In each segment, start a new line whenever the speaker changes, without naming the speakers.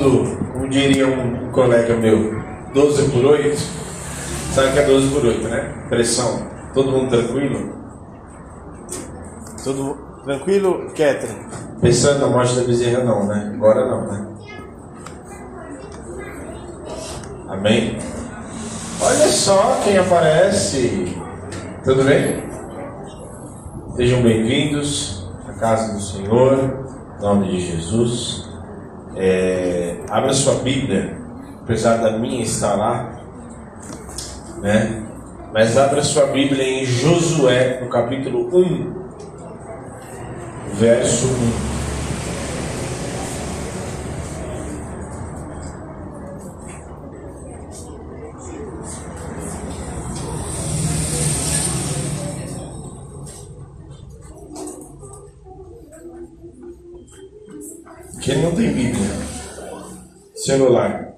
como diria um colega meu, 12 por 8. Sabe que é 12 por 8, né? Pressão. Todo mundo tranquilo? Tudo tranquilo, Catherine? Pensando na morte da bezerra, não, né? Agora não, né? Amém? Olha só quem aparece. Tudo bem? Sejam bem-vindos à casa do Senhor, em nome de Jesus. É, abra sua Bíblia, apesar da minha estar lá, né? Mas abra sua Bíblia em Josué, no capítulo 1, verso 1. Quem não tem Bíblia? Celular.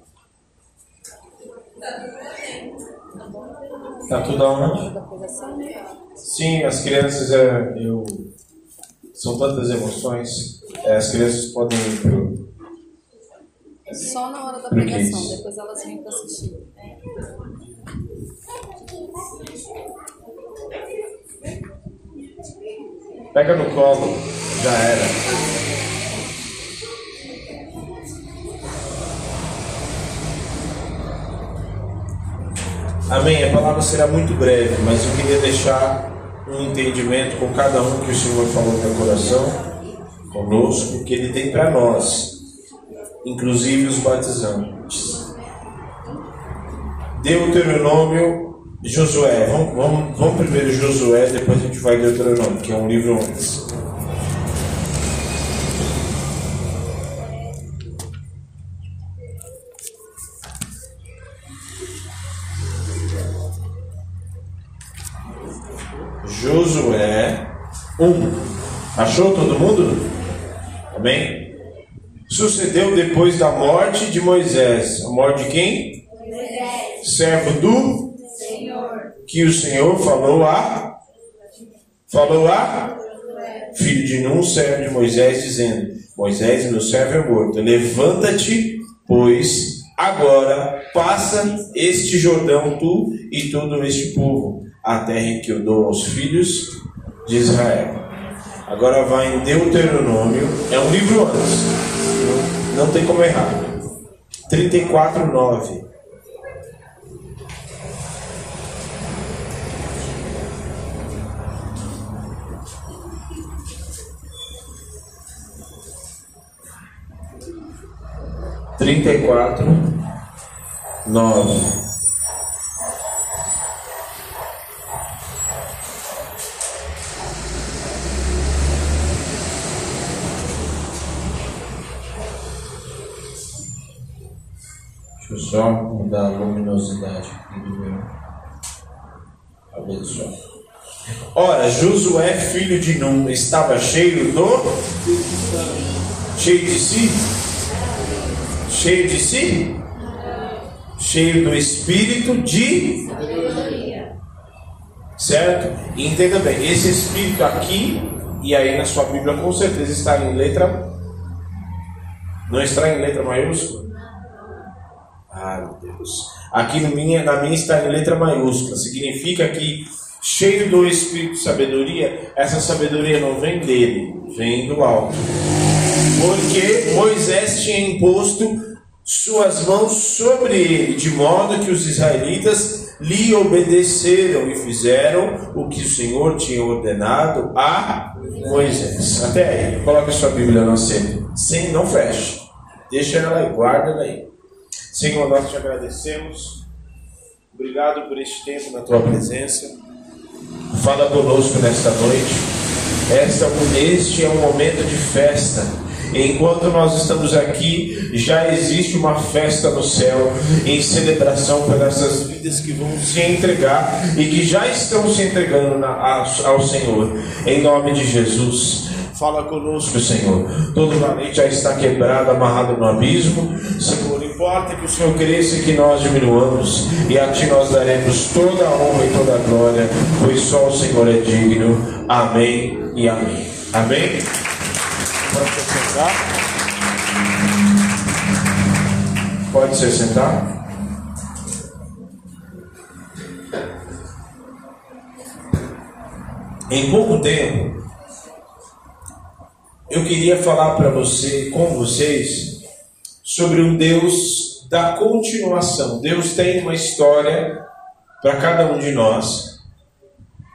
Tá tudo aonde? Sim, as crianças, é, eu, são tantas emoções, é, as crianças podem ir pro.
Só na hora da pregação, depois elas vêm para assistir.
Pega no colo, já era. Amém. A palavra será muito breve, mas eu queria deixar um entendimento com cada um que o Senhor falou no meu coração, conosco, que Ele tem para nós, inclusive os batizantes. Deuteronômio, Josué. Vamos, vamos, vamos primeiro Josué, depois a gente vai Deuteronômio, que é um livro antes. 1. Achou todo mundo? Amém? Sucedeu depois da morte de Moisés. A morte de quem? Moisés. Servo do Senhor. Que o Senhor falou a falou a filho de Nun, servo de Moisés, dizendo: Moisés, meu servo é morto. Levanta-te, pois agora passa este Jordão, tu e todo este povo, a terra em que eu dou aos filhos de Israel. Agora vai em Deuteronômio, é um livro antes, não, tem como errar. 34, 9. Trinta e quatro, nove. Só mudar a luminosidade aqui do meu. Abençoe. Ora, Josué, filho de Num, estava cheio do. Cheio de si? Cheio de si? Cheio do espírito de. Certo? E entenda bem, esse espírito aqui, e aí na sua Bíblia com certeza está em letra. Não está em letra maiúscula? Ah, meu Deus. Aqui no minha, na minha está em letra maiúscula. Significa que cheio do Espírito de sabedoria, essa sabedoria não vem dele, vem do alto. Porque Moisés tinha imposto suas mãos sobre ele, de modo que os israelitas lhe obedeceram e fizeram o que o Senhor tinha ordenado a Moisés. Até aí, coloque sua Bíblia no centro. Sim, não feche. Deixa ela aí, guarda ela aí. Senhor, nós te agradecemos. Obrigado por este tempo na tua presença. Fala conosco nesta noite. Esta, este é um momento de festa. Enquanto nós estamos aqui, já existe uma festa no céu em celebração por essas vidas que vão se entregar e que já estão se entregando na, ao Senhor. Em nome de Jesus. Fala conosco, Senhor. Todo valente já está quebrado, amarrado no abismo. Senhor, importa que o Senhor cresça e que nós diminuamos. E a Ti nós daremos toda a honra e toda a glória, pois só o Senhor é digno. Amém e amém. Amém? Pode sentar. Pode se sentar. Em pouco tempo, eu queria falar para você, com vocês, sobre um Deus da continuação. Deus tem uma história para cada um de nós,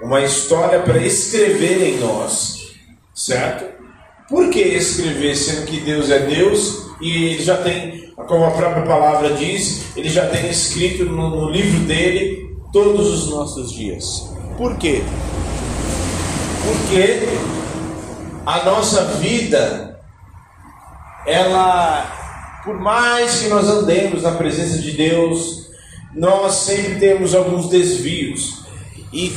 uma história para escrever em nós, certo? Por que escrever, sendo que Deus é Deus e ele já tem, como a própria palavra diz, ele já tem escrito no, no livro dele todos os nossos dias? Por quê? Porque a nossa vida, ela, por mais que nós andemos na presença de Deus, nós sempre temos alguns desvios. E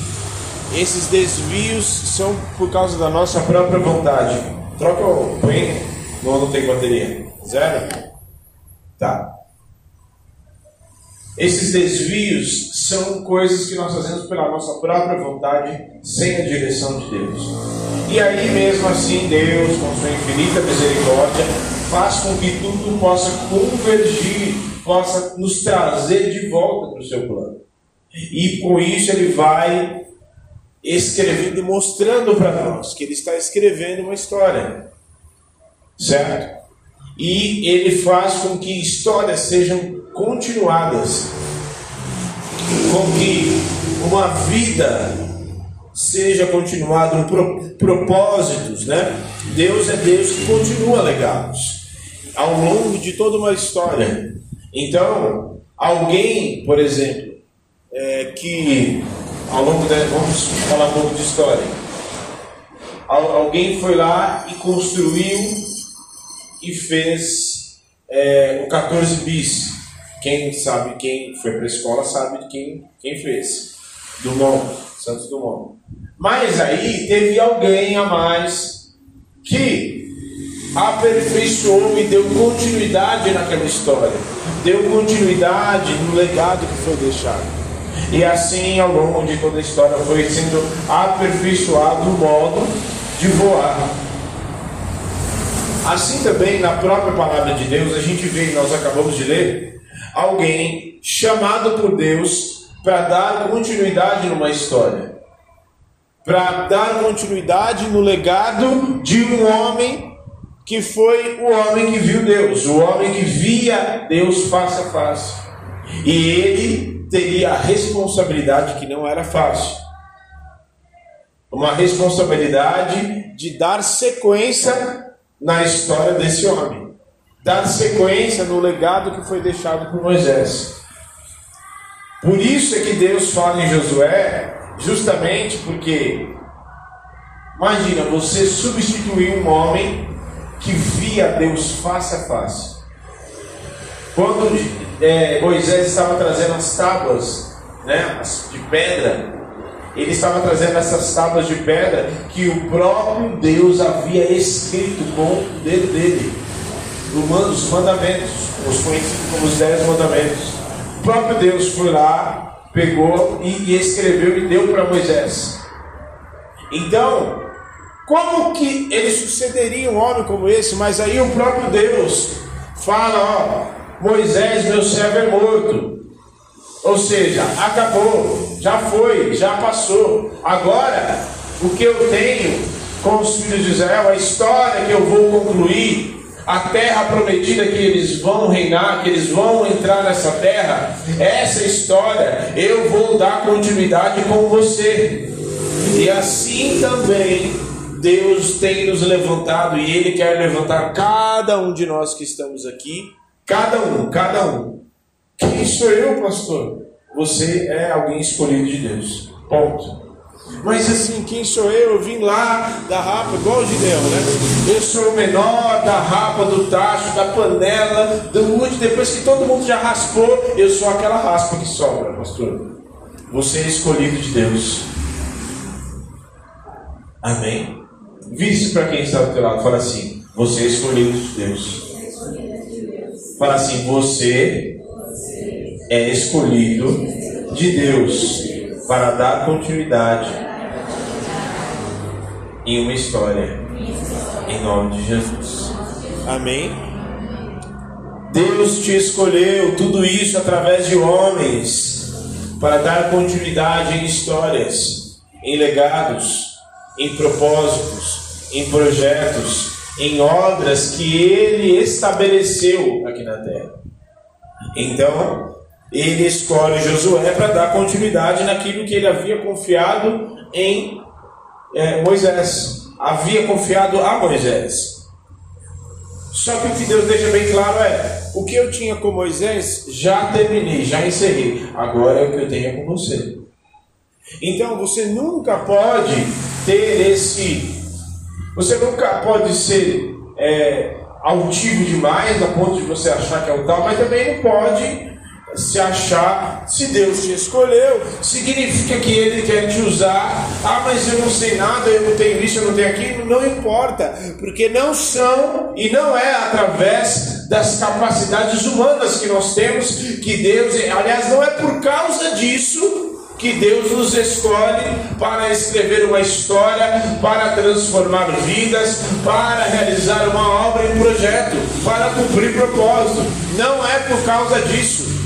esses desvios são por causa da nossa própria vontade. Troca o. Põe. Não, não tem bateria. Zero? Tá. Esses desvios são coisas que nós fazemos pela nossa própria vontade, sem a direção de Deus. E aí, mesmo assim, Deus, com sua infinita misericórdia, faz com que tudo possa convergir, possa nos trazer de volta para o seu plano. E com isso, Ele vai escrevendo, mostrando para nós que ele está escrevendo uma história, certo? E ele faz com que histórias sejam continuadas, com que uma vida seja continuada, um pro, propósitos, né? Deus é Deus que continua legados ao longo de toda uma história. Então, alguém, por exemplo, é, que ao longo da. Vamos falar um pouco de história. Alguém foi lá e construiu e fez é, o 14 bis. Quem sabe, quem foi para a escola sabe quem, quem fez. Dumont, Santos Dumont. Mas aí teve alguém a mais que aperfeiçoou e deu continuidade naquela história. Deu continuidade no legado que foi deixado. E assim, ao longo de toda a história, foi sendo aperfeiçoado o modo de voar. Assim também, na própria palavra de Deus, a gente vê, nós acabamos de ler, alguém chamado por Deus para dar continuidade numa história. Para dar continuidade no legado de um homem que foi o homem que viu Deus, o homem que via Deus face a face. E ele teria a responsabilidade que não era fácil. Uma responsabilidade de dar sequência na história desse homem, dar sequência no legado que foi deixado por Moisés. Por isso é que Deus fala em Josué, justamente porque, imagina, você substituir um homem que via Deus face a face. Quando é, Moisés estava trazendo as tábuas né, de pedra, ele estava trazendo essas tábuas de pedra que o próprio Deus havia escrito com o dedo dele, os mandamentos, os conhecidos como os dez mandamentos. O próprio Deus foi lá, pegou e, escreveu e deu para Moisés. Então, como que ele sucederia um homem como esse? Mas aí o próprio Deus fala, ó, Moisés, meu servo, é morto. Ou seja, acabou, já foi, já passou. Agora, o que eu tenho com os filhos de Israel, a história que eu vou concluir, a terra prometida que eles vão reinar, que eles vão entrar nessa terra, essa história eu vou dar continuidade com você. E assim também Deus tem nos levantado e Ele quer levantar cada um de nós que estamos aqui Cada um, cada um. Quem sou eu, pastor? Você é alguém escolhido de Deus. Ponto. Mas assim, quem sou eu? Eu vim lá da rapa, igual o Gideão, né? Eu sou o menor da rapa, do tacho, da panela, do mude. Depois que todo mundo já raspou, eu sou aquela raspa que sobra, pastor. Você é escolhido de Deus. Amém? Vise para quem está do teu lado, fala assim: Você é escolhido de Deus. Fala assim: você é escolhido de Deus para dar continuidade em uma história. Em nome de Jesus. Amém? Deus te escolheu, tudo isso através de homens, para dar continuidade em histórias, em legados, em propósitos, em projetos, em obras que Ele estabeleceu aqui na terra. Então, Ele escolhe Josué para dar continuidade naquilo que ele havia confiado em é, Moisés, havia confiado a Moisés. Só que o que Deus deixa bem claro é: o que eu tinha com Moisés, já terminei, já encerrei. Agora é o que eu tenho com você. Então você nunca pode ter esse. Você nunca pode ser é, altivo demais a ponto de você achar que é o tal, mas também não pode se achar, se Deus te escolheu, significa que Ele quer te usar. Ah, mas eu não sei nada, eu não tenho isso, eu não tenho aquilo. Não importa, porque não são e não é através das capacidades humanas que nós temos que Deus, aliás, não é por causa disso que Deus nos escolhe para escrever uma história, para transformar vidas, para realizar uma obra e um projeto, para cumprir propósito. Não é por causa disso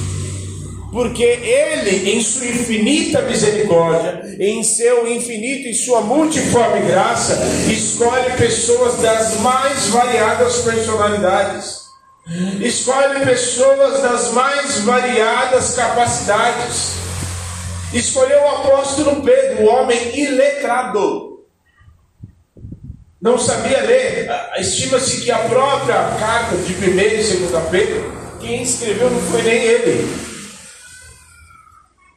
porque Ele, em sua infinita misericórdia, em seu infinito e sua multiforme graça, escolhe pessoas das mais variadas personalidades, escolhe pessoas das mais variadas capacidades. Escolheu o apóstolo Pedro, o homem iletrado. Não sabia ler. Estima-se que a própria carta de 1 e 2 Pedro, quem escreveu não foi nem ele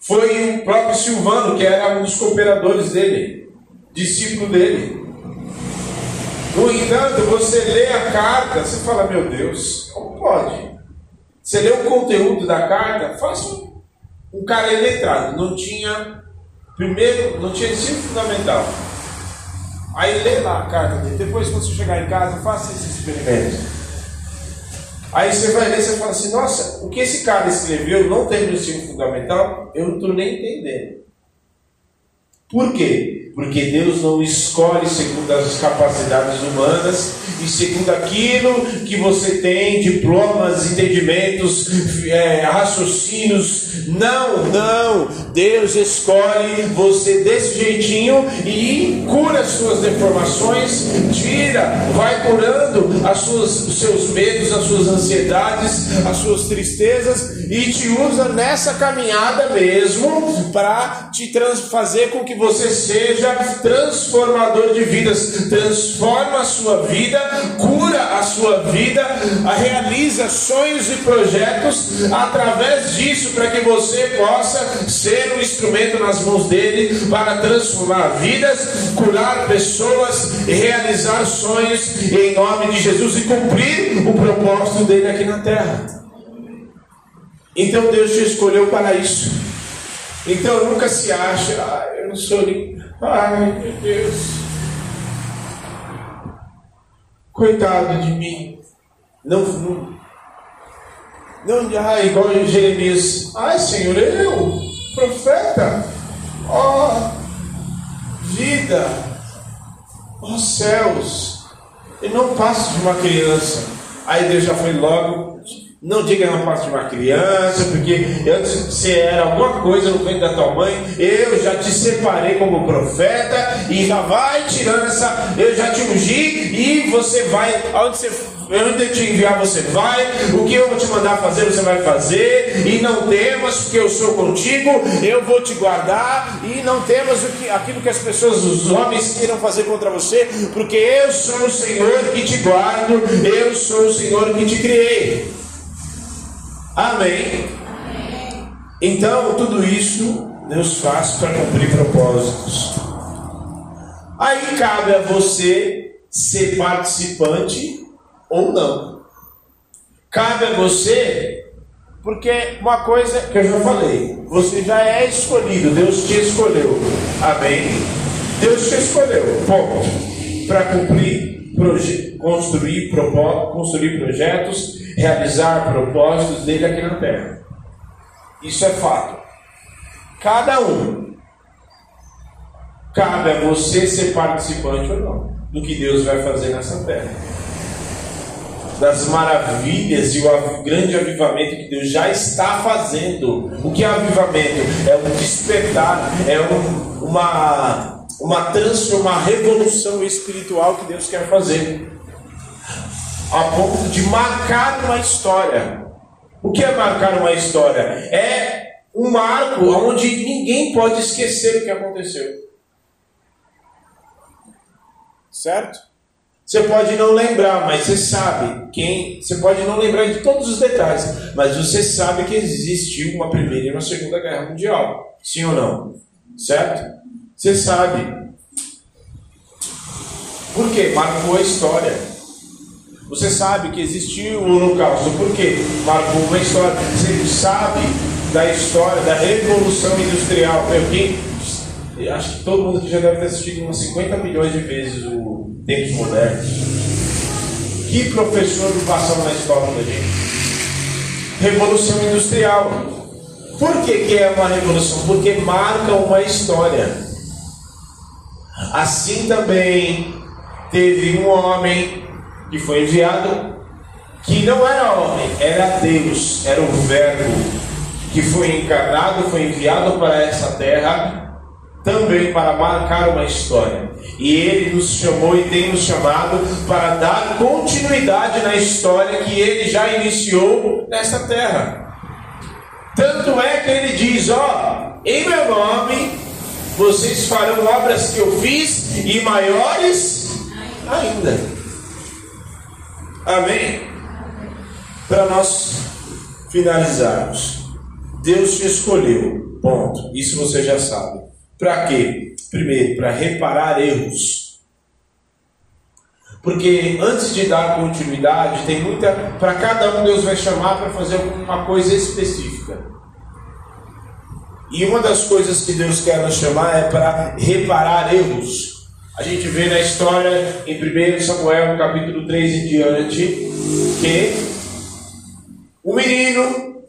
foi o próprio Silvano, que era um dos cooperadores dele, discípulo dele. No entanto, você lê a carta, você fala, meu Deus, como pode? Você lê o conteúdo da carta, faça um, cara iletrado, não tinha, primeiro, não tinha ensino fundamental. Aí lê lá a carta dele, depois quando você chegar em casa, faça esse experimento. Aí você vai ler e fala assim, nossa, o que esse cara escreveu não tem ensino fundamental, eu não estou nem entendendo. Por quê? Porque Deus não escolhe segundo as capacidades humanas e segundo aquilo que você tem, diplomas, entendimentos, é, raciocínios. Não, não. Deus escolhe você desse jeitinho e cura as suas deformações, tira, vai curando as suas, os seus medos, as suas ansiedades, as suas tristezas e te usa nessa caminhada mesmo para te fazer com que você seja transformador de vidas. Transforma a sua vida cura a sua vida, realiza sonhos e projetos através disso, para que você possa ser um instrumento nas mãos dele para transformar vidas, curar pessoas realizar sonhos em nome de Jesus e cumprir o propósito dele aqui na terra. Então Deus te escolheu para isso. Então nunca se acha, ah, eu não sou. Ai meu Deus. Coitado de mim. Não, não, não ah, igual Jeremias. Ai, Senhor, eu, profeta, ó oh, vida, ó oh, céus, eu não passo de uma criança. Aí Deus já foi logo não diga na parte de uma criança, porque antes se era alguma coisa no ventre da tua mãe, eu já te separei como profeta e já vai tirando essa, eu já te ungi e você vai, aonde você onde eu te enviar você vai, o que eu vou te mandar fazer você vai fazer, e não temas, porque eu sou contigo, eu vou te guardar, e não temas o que, aquilo que as pessoas, os homens queiram fazer contra você, porque eu sou o Senhor que te guardo, eu sou o Senhor que te criei. Amém? Então, tudo isso Deus faz para cumprir propósitos. Aí cabe a você ser participante ou não. Cabe a você, porque uma coisa que eu já falei, você já é escolhido, Deus te escolheu. Amém? Deus te escolheu, ponto. Para cumprir, construir, construir projetos realizar propósitos dele aqui na terra. Isso é fato. Cada um. Cabe a você ser participante ou não do que Deus vai fazer nessa terra. das maravilhas e o grande avivamento que Deus já está fazendo. O que é avivamento? É um despertar, é um, uma, uma transformação, uma revolução espiritual que Deus quer fazer. A ponto de marcar uma história. O que é marcar uma história? É um marco onde ninguém pode esquecer o que aconteceu. Certo? Você pode não lembrar, mas você sabe quem. Você pode não lembrar de todos os detalhes, mas você sabe que existiu uma primeira e uma segunda guerra mundial. Sim ou não? Certo? Você sabe. Por quê? Marcou a história. Você sabe que existiu o holocausto. Por quê? Marcou uma história. Você sabe da história da revolução industrial. Eu, acho que todo mundo que já deve ter assistido umas 50 milhões de vezes o tempos modernos. Que professor do passado na escola da gente? Revolução industrial. Por que, que é uma revolução? Porque marca uma história. Assim também teve um homem que foi enviado, que não era homem, era Deus, era o Verbo, que foi encarnado, foi enviado para essa terra também para marcar uma história. E ele nos chamou e tem nos chamado para dar continuidade na história que ele já iniciou nesta terra. Tanto é que ele diz: Ó, em meu nome vocês farão obras que eu fiz e maiores ainda. Amém? Para nós finalizarmos, Deus te escolheu. Ponto. Isso você já sabe. Para quê? Primeiro, para reparar erros. Porque antes de dar continuidade, tem muita. Para cada um, Deus vai chamar para fazer uma coisa específica. E uma das coisas que Deus quer nos chamar é para reparar erros. A gente vê na história em 1 Samuel, capítulo 3 em diante, que o menino,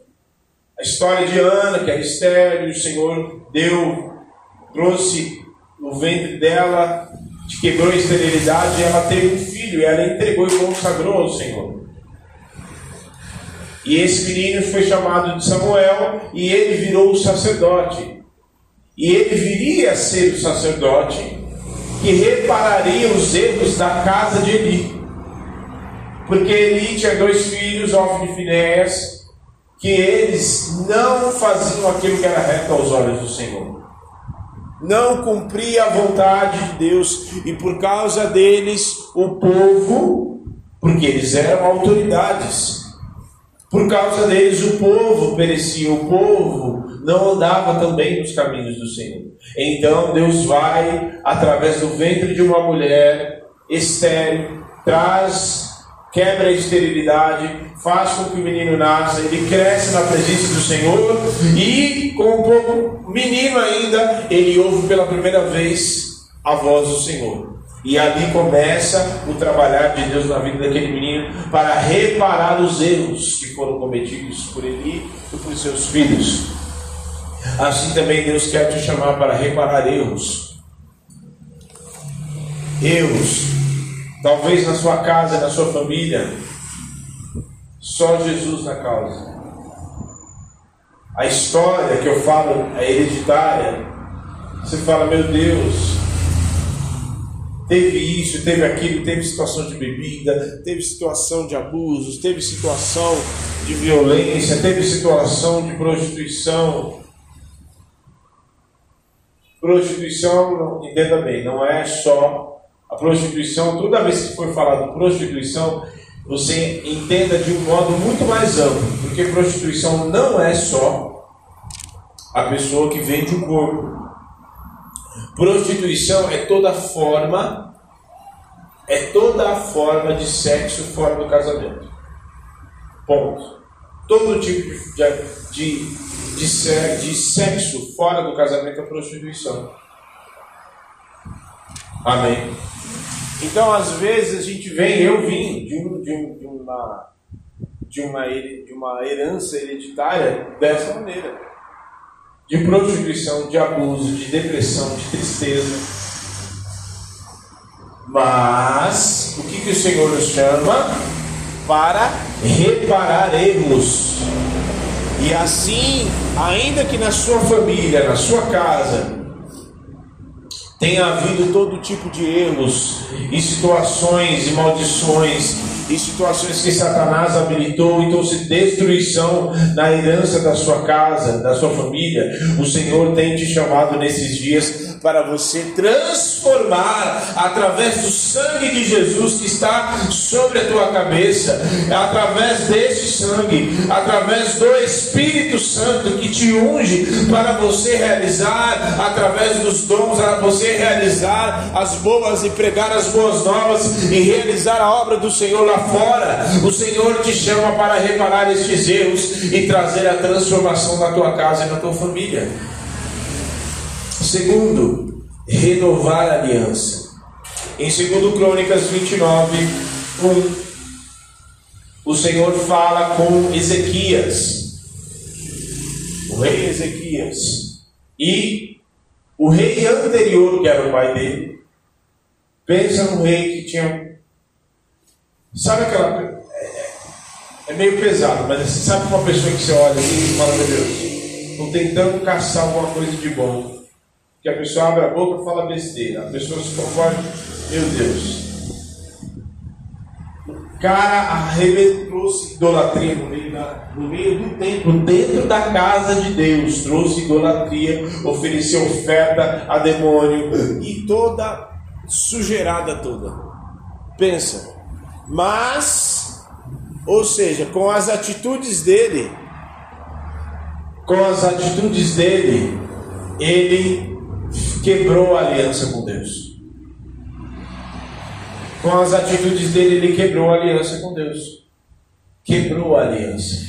a história de Ana, que era estéreo, o Senhor deu trouxe no ventre dela, quebrou a esterilidade, e ela teve um filho, ela entregou e consagrou ao Senhor. E esse menino foi chamado de Samuel, e ele virou o sacerdote. E ele viria a ser o sacerdote que repararia os erros da casa de Eli. Porque Eli tinha dois filhos, Ofni e Finéas, que eles não faziam aquilo que era reto aos olhos do Senhor não cumpria a vontade de Deus, e por causa deles, o povo, porque eles eram autoridades, por causa deles, o povo perecia, o povo não andava também nos caminhos do Senhor. Então Deus vai, através do ventre de uma mulher estéril, traz quebra a esterilidade, faz com que o menino nasça, ele cresce na presença do Senhor e, com um pouco menino ainda, ele ouve pela primeira vez a voz do Senhor. E ali começa o trabalhar de Deus na vida daquele menino para reparar os erros que foram cometidos por ele e por seus filhos. Assim também Deus quer te chamar para reparar erros. Erros Talvez na sua casa, na sua família, só Jesus na causa. A história que eu falo é hereditária. Você fala, meu Deus, teve isso, teve aquilo, teve situação de bebida, teve situação de abusos, teve situação de violência, teve situação de prostituição. Prostituição, entenda bem, não é só a prostituição, toda vez que for falado prostituição, você entenda de um modo muito mais amplo, porque prostituição não é só a pessoa que vende o corpo. Prostituição é toda forma, é toda forma de sexo fora do casamento. Ponto. Todo tipo de, de, de, de sexo fora do casamento é prostituição. Amém. Então, às vezes, a gente vem, eu vim de, um, de, um, de, uma, de, uma, de uma herança hereditária dessa maneira. De prostituição, de abuso, de depressão, de tristeza. Mas, o que, que o Senhor nos chama? para reparar erros. E assim, ainda que na sua família, na sua casa, tenha havido todo tipo de erros e situações e maldições e situações que Satanás habilitou e trouxe destruição na herança da sua casa, da sua família, o Senhor tem te chamado nesses dias para você transformar através do sangue de Jesus que está sobre a tua cabeça, através desse sangue, através do Espírito Santo que te unge para você realizar através dos dons, para você realizar as boas e pregar as boas novas e realizar a obra do Senhor lá fora. O Senhor te chama para reparar estes erros e trazer a transformação na tua casa e na tua família. Segundo, renovar a aliança. Em 2 Crônicas 29, 1, o Senhor fala com Ezequias, o rei Ezequias, e o rei anterior, que era o pai dele, pensa no rei que tinha. Sabe aquela. É, meio pesado, mas você sabe uma pessoa que você olha e fala, meu Deus, estou tentando caçar alguma coisa de bom que a pessoa abre a boca e fala besteira. A pessoa se conforma, meu Deus. O cara arrebentou idolatria no meio, da, no meio do templo, dentro da casa de Deus. Trouxe idolatria, ofereceu oferta a demônio e toda sujeirada toda. Pensa. Mas, ou seja, com as atitudes dele, com as atitudes dele, ele quebrou a aliança com Deus. Com as atitudes dele, ele quebrou a aliança com Deus. Quebrou a aliança.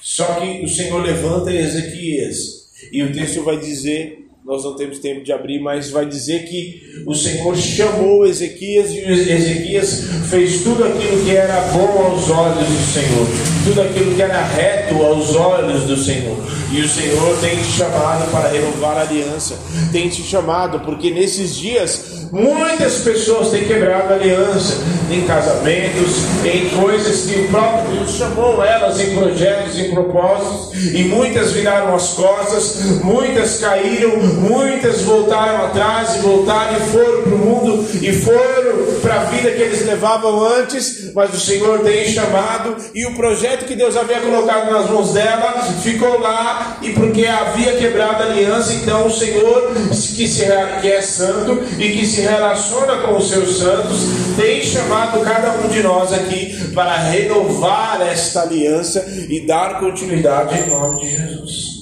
Só que o Senhor levanta Ezequias, e o texto vai dizer nós não temos tempo de abrir, mas vai dizer que o Senhor chamou Ezequias e Ezequias fez tudo aquilo que era bom aos olhos do Senhor, tudo aquilo que era reto aos olhos do Senhor. E o Senhor tem te chamado para renovar a aliança, tem te chamado, porque nesses dias muitas pessoas têm quebrado a aliança em casamentos, em coisas que o próprio Deus chamou elas em projetos, em propósitos, e muitas viraram as costas, muitas caíram muitas voltaram atrás e voltaram e foram para o mundo e foram para a vida que eles levavam antes, mas o Senhor tem chamado e o projeto que Deus havia colocado nas mãos dela ficou lá e porque havia quebrado a aliança, então o Senhor que, se, que é santo e que se relaciona com os seus santos tem chamado cada um de nós aqui para renovar esta aliança e dar continuidade em nome de Jesus.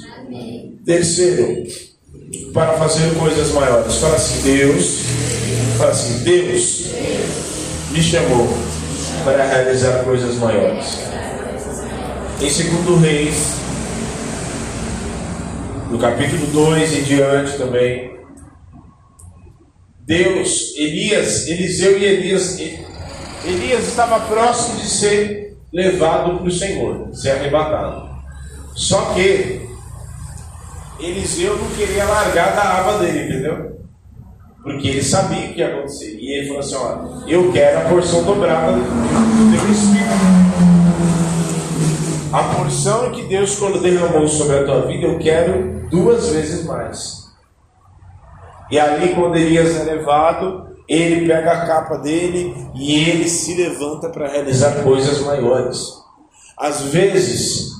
Terceiro, para fazer coisas maiores. Fala assim, Deus, fala assim, Deus me chamou para realizar coisas maiores. Em segundo Reis, no capítulo 2 em diante também, Deus, Elias, Eliseu e Elias, Elias estava próximo de ser levado para o Senhor, ser arrebatado. Só que Eliseu não queria largar da aba dele, entendeu? Porque ele sabia o que ia acontecer. E ele falou assim: ó, eu quero a porção dobrada do teu espírito. A porção que Deus derramou sobre a tua vida, eu quero duas vezes mais. E ali, quando Elias é levado, ele pega a capa dele e ele se levanta para realizar coisas maiores. Às vezes,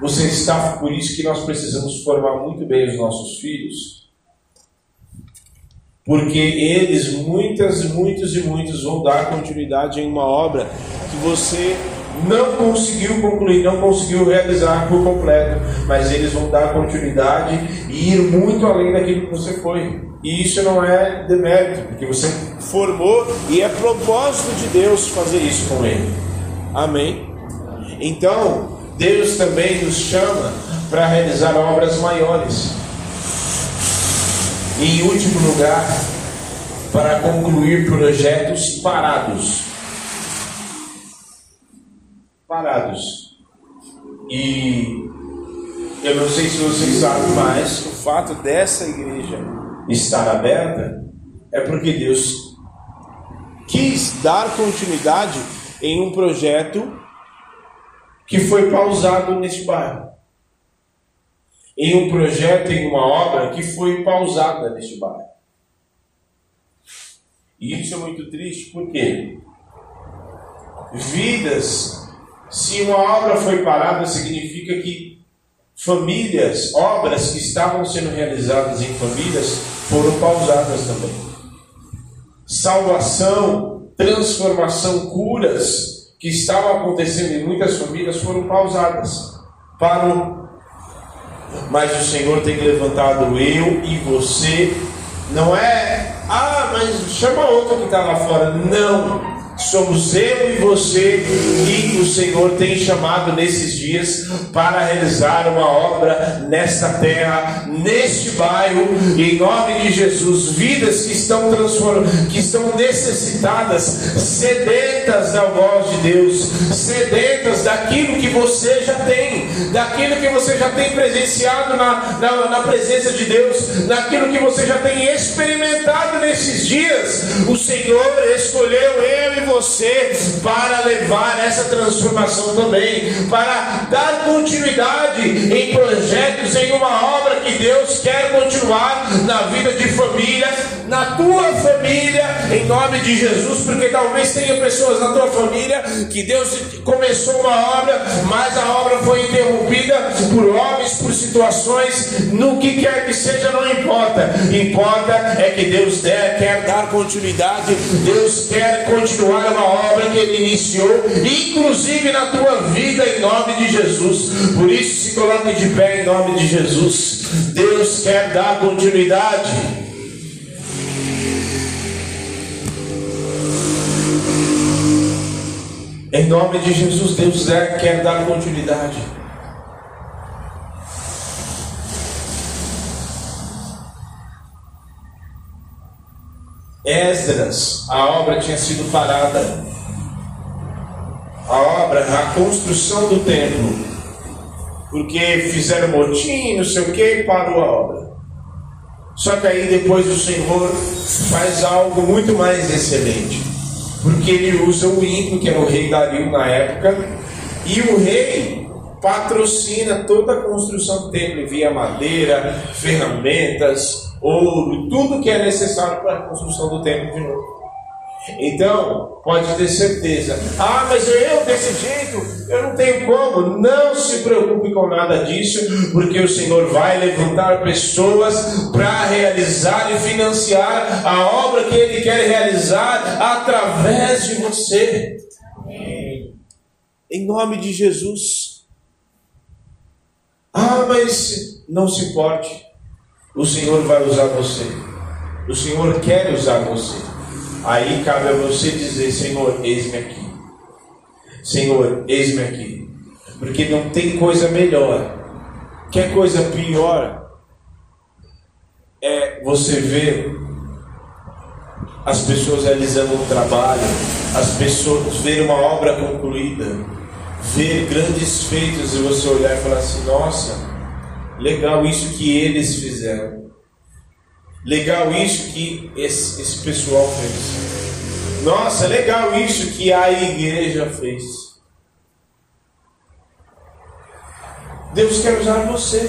você está por isso que nós precisamos formar muito bem os nossos filhos. Porque eles, muitas, muitos e muitos, vão dar continuidade em uma obra que você não conseguiu concluir, não conseguiu realizar por completo, mas eles vão dar continuidade e ir muito além daquilo que você foi. E isso não é demérito, porque você formou e é propósito de Deus fazer isso com ele. Amém? Então, Deus também nos chama para realizar obras maiores. E em último lugar, para concluir projetos parados. Parados. E eu não sei se vocês sabem, mas o fato dessa igreja estar aberta é porque Deus quis dar continuidade em um projeto que foi pausado neste bairro. Em um projeto, em uma obra que foi pausada neste bairro. E isso é muito triste, porque vidas, se uma obra foi parada, significa que famílias, obras que estavam sendo realizadas em famílias foram pausadas também. Salvação, transformação, curas que estavam acontecendo em muitas famílias foram pausadas. Parou. Mas o Senhor tem levantado eu e você. Não é, ah, mas chama outro que está lá fora. Não Somos eu e você que o Senhor tem chamado nesses dias para realizar uma obra nesta terra, neste bairro, em nome de Jesus. Vidas que estão transformadas, que estão necessitadas, sedentas da voz de Deus, sedentas daquilo que você já tem, daquilo que você já tem presenciado na, na, na presença de Deus, daquilo que você já tem experimentado nesses dias. O Senhor escolheu eu e você para levar essa transformação também, para dar continuidade em projetos, em uma obra que Deus quer continuar na vida de família, na tua família, em nome de Jesus, porque talvez tenha pessoas na tua família que Deus começou uma obra, mas a obra foi interrompida por homens, por situações, no que quer que seja, não importa. Importa é que Deus quer dar continuidade, Deus quer continuar continuar uma obra que Ele iniciou, inclusive na tua vida, em nome de Jesus. Por isso, se coloque de pé em nome de Jesus. Deus quer dar continuidade. Em nome de Jesus, Deus quer dar continuidade. Esdras, a obra tinha sido parada. A obra, a construção do templo. Porque fizeram motim, não sei o que, parou a obra. Só que aí depois o Senhor faz algo muito mais excelente. Porque ele usa o ímpio, que era o rei Dario na época, e o rei patrocina toda a construção do templo via madeira, ferramentas, ouro, tudo que é necessário para a construção do templo de novo. Então, pode ter certeza. Ah, mas eu desse jeito, eu não tenho como. Não se preocupe com nada disso, porque o Senhor vai levantar pessoas para realizar e financiar a obra que Ele quer realizar através de você. Em nome de Jesus. Ah, mas não se importe. O Senhor vai usar você. O Senhor quer usar você. Aí cabe a você dizer: Senhor, eis-me aqui. Senhor, eis-me aqui. Porque não tem coisa melhor. Quer coisa pior? É você ver as pessoas realizando um trabalho, as pessoas ver uma obra concluída, ver grandes feitos e você olhar e falar assim: nossa Legal isso que eles fizeram. Legal isso que esse, esse pessoal fez. Nossa, legal isso que a igreja fez. Deus quer usar você.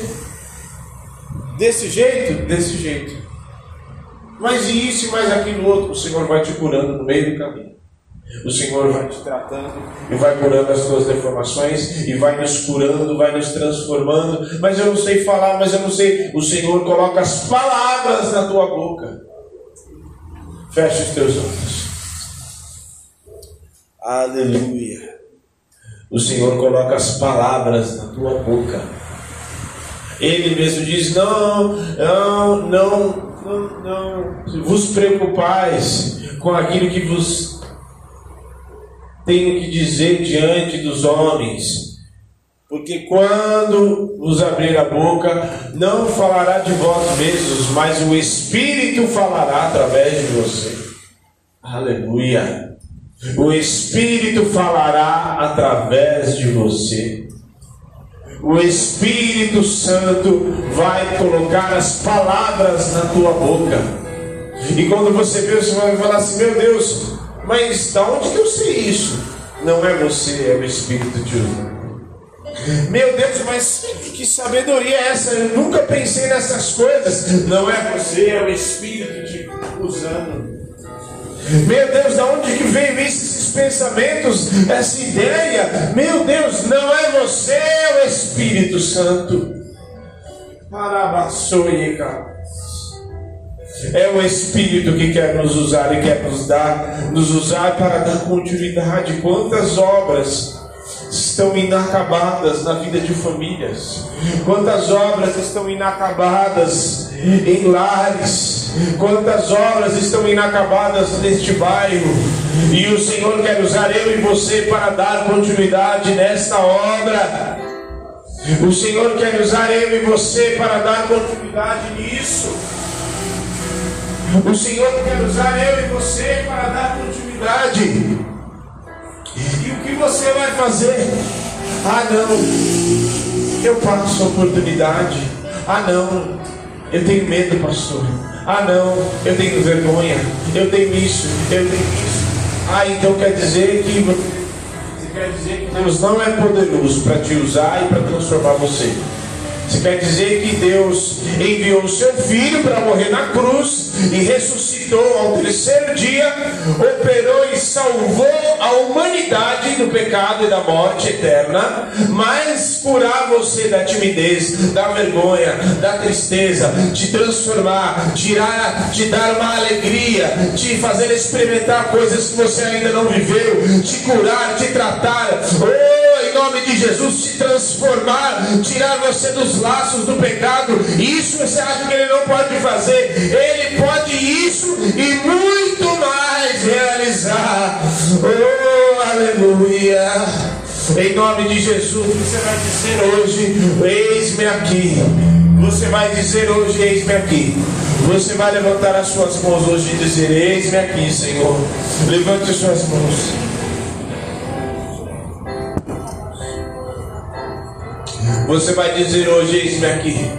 Desse jeito? Desse jeito. Mas isso e mais aquilo outro? O Senhor vai te curando no meio do caminho. O Senhor vai te tratando e vai curando as tuas deformações e vai nos curando, vai nos transformando. Mas eu não sei falar, mas eu não sei. O Senhor coloca as palavras na tua boca. Feche os teus olhos. Aleluia. O Senhor coloca as palavras na tua boca. Ele mesmo diz: Não, não, não, não, não. Vos preocupais com aquilo que vos tenho que dizer diante dos homens. Porque quando vos abrir a boca, não falará de vós mesmos, mas o Espírito falará através de você. Aleluia. O Espírito falará através de você. O Espírito Santo vai colocar as palavras na tua boca. E quando você vê, você vai falar assim: Meu Deus, mas da onde que eu sei isso? Não é você, é o Espírito te usando. Meu Deus, mas que sabedoria é essa? Eu nunca pensei nessas coisas. Não é você, é o Espírito te usando. Meu Deus, de onde que veio esses pensamentos, essa ideia? Meu Deus, não é você, é o Espírito Santo. É o Espírito que quer nos usar e quer nos dar, nos usar para dar continuidade. Quantas obras estão inacabadas na vida de famílias? Quantas obras estão inacabadas em lares? Quantas obras estão inacabadas neste bairro? E o Senhor quer usar eu e você para dar continuidade nesta obra. O Senhor quer usar eu e você para dar continuidade nisso. O Senhor quer usar eu e você para dar continuidade. E o que você vai fazer? Ah, não, eu passo a oportunidade. Ah, não, eu tenho medo, pastor. Ah, não, eu tenho vergonha. Eu tenho isso, eu tenho isso. Ah, então quer dizer que quer dizer que Deus não é poderoso para te usar e para transformar você. Você quer dizer que Deus enviou o seu filho para morrer na cruz e ressuscitou ao terceiro dia, operou e salvou a humanidade do pecado e da morte eterna, mas curar você da timidez, da vergonha, da tristeza, te transformar, tirar, te dar uma alegria, te fazer experimentar coisas que você ainda não viveu, te curar, te tratar. Oh, nome de Jesus, te transformar, tirar você dos laços do pecado. Isso você acha que ele não pode fazer? Ele pode isso e muito mais realizar. Oh, aleluia. Em nome de Jesus, você vai dizer hoje: Eis-me aqui. Você vai dizer hoje: Eis-me aqui. Você vai levantar as suas mãos hoje e dizer: Eis-me aqui, Senhor. Levante suas mãos. Você vai dizer hoje, eis-me aqui.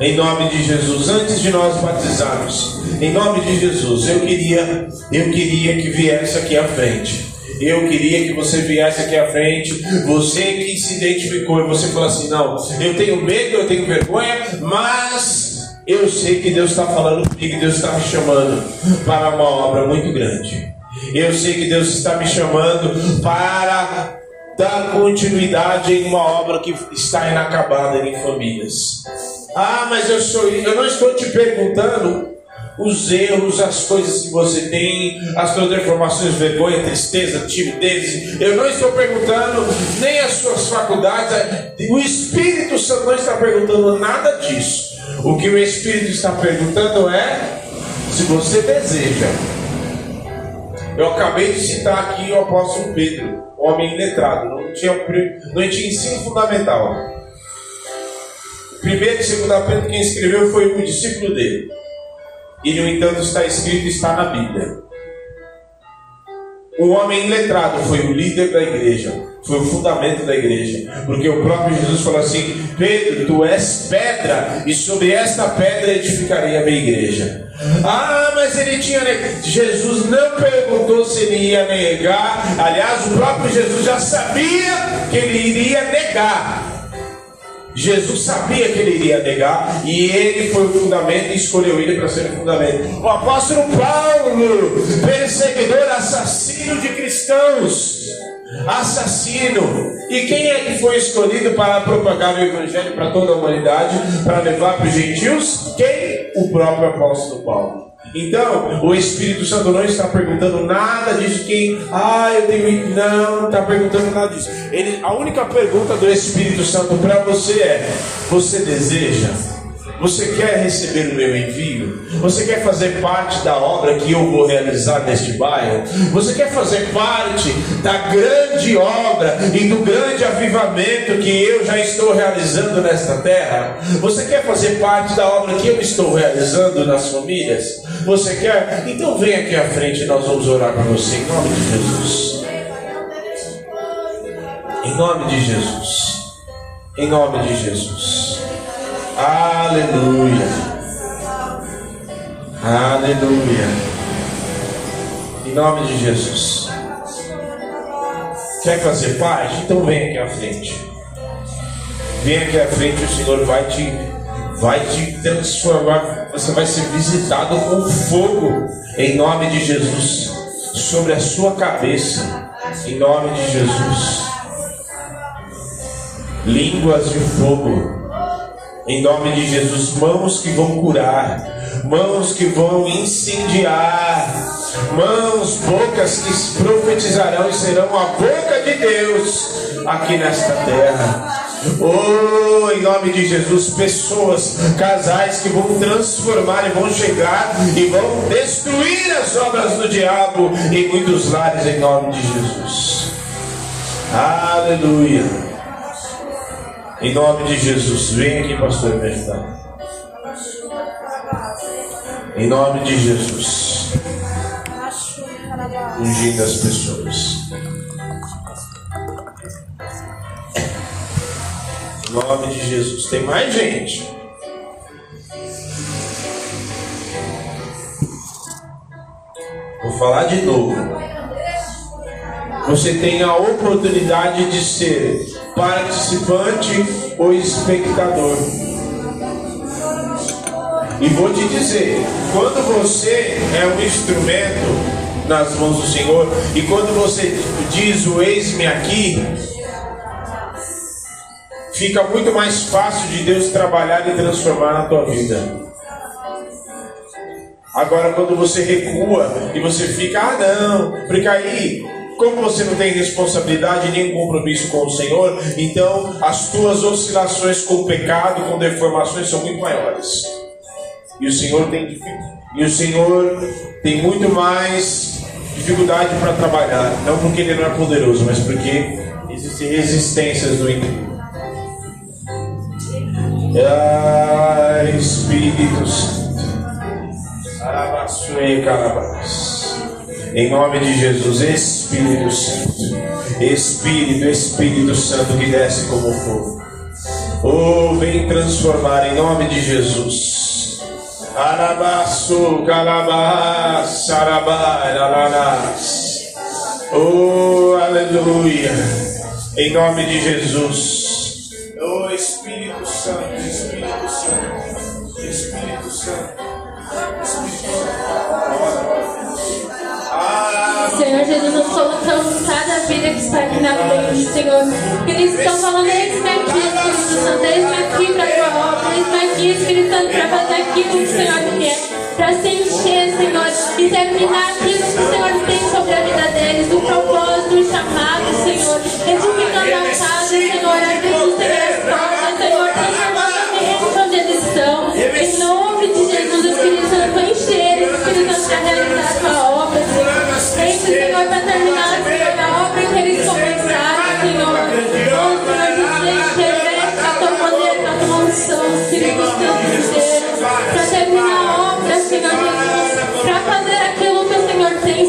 Em nome de Jesus, antes de nós batizarmos, em nome de Jesus, eu queria, eu queria que viesse aqui à frente. Eu queria que você viesse aqui à frente, você que se identificou e você falou assim: não, eu tenho medo, eu tenho vergonha, mas eu sei que Deus está falando comigo, Deus está me chamando para uma obra muito grande. Eu sei que Deus está me chamando para dar continuidade em uma obra que está inacabada em famílias. Ah, mas eu sou, eu não estou te perguntando os erros, as coisas que você tem, as suas deformações, vergonha, tristeza, timidez. Eu não estou perguntando nem as suas faculdades. O Espírito Santo não está perguntando nada disso. O que o Espírito está perguntando é se você deseja. Eu acabei de citar aqui o apóstolo Pedro homem letrado, não tinha, não tinha ensino fundamental. Primeiro e segundo Pedro, quem escreveu foi o discípulo dele. E, no entanto, está escrito, está na Bíblia. O homem letrado foi o líder da igreja, foi o fundamento da igreja, porque o próprio Jesus falou assim: Pedro, tu és pedra, e sobre esta pedra edificarei a minha igreja. Ah, mas ele tinha. Jesus não perguntou se ele ia negar, aliás, o próprio Jesus já sabia que ele iria negar. Jesus sabia que ele iria negar e ele foi o fundamento e escolheu ele para ser o fundamento. O apóstolo Paulo, perseguidor, assassino de cristãos, assassino. E quem é que foi escolhido para propagar o evangelho para toda a humanidade, para levar para os gentios? Quem? O próprio apóstolo Paulo. Então, o Espírito Santo não está perguntando nada disso. Quem, ah, eu tenho. Não, não está perguntando nada disso. Ele, a única pergunta do Espírito Santo para você é: Você deseja? Você quer receber o meu envio? Você quer fazer parte da obra que eu vou realizar neste bairro? Você quer fazer parte da grande obra e do grande avivamento que eu já estou realizando nesta terra? Você quer fazer parte da obra que eu estou realizando nas famílias? Você quer? Então vem aqui à frente e nós vamos orar por você em nome de Jesus. Em nome de Jesus. Em nome de Jesus. Aleluia. Aleluia. Em nome de Jesus. Quer fazer parte? Então vem aqui à frente. Vem aqui à frente, o Senhor vai te, vai te transformar. Você vai ser visitado com fogo em nome de Jesus sobre a sua cabeça, em nome de Jesus. Línguas de fogo, em nome de Jesus. Mãos que vão curar, mãos que vão incendiar mãos, bocas que profetizarão e serão a boca de Deus aqui nesta terra. Oh, em nome de Jesus, pessoas, casais que vão transformar e vão chegar e vão destruir as obras do diabo em muitos lares, em nome de Jesus. Aleluia. Em nome de Jesus, vem aqui, pastor, me ajudar. Em nome de Jesus ungindo as pessoas. Em nome de Jesus. Tem mais gente. Vou falar de novo. Você tem a oportunidade de ser participante ou espectador. E vou te dizer, quando você é um instrumento nas mãos do Senhor. E quando você diz o eis-me aqui, fica muito mais fácil de Deus trabalhar e transformar na tua vida. Agora, quando você recua e você fica, ah, não, porque aí, como você não tem responsabilidade nem compromisso com o Senhor, então as tuas oscilações com o pecado, com deformações, são muito maiores. E o Senhor tem e o Senhor tem muito mais dificuldade para trabalhar, não porque ele não é poderoso, mas porque existem resistências do inimigo. Ah, Espírito Santo. Em nome de Jesus, Espírito Santo. Espírito, Espírito Santo que desce como fogo. Oh, vem transformar em nome de Jesus. Arabaçu, calabás, sarabai, alanás. Oh, aleluia. Em nome de Jesus. Oh, Espírito Santo, Espírito Santo, Espírito Santo. Espírito
Santo. Senhor Jesus, nós colocamos cada vida que está aqui na frente, Senhor. Eles estão falando, eis-me aqui, Espírito Santo, aqui para a tua obra, eis-me aqui, Espírito Santo, para fazer aquilo que o Senhor quer, para se encher, Senhor, e terminar aquilo que o Senhor tem sobre a vida deles, o propósito, o chamado, Senhor, edificando a casa, Senhor, abrindo,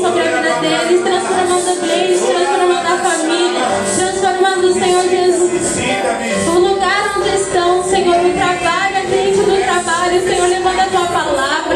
sobre a vida deles, transformando igreja, transformando a família, transformando, Senhor Jesus, o lugar onde estão, Senhor, o trabalho, dentro do trabalho, Senhor, levando a tua palavra,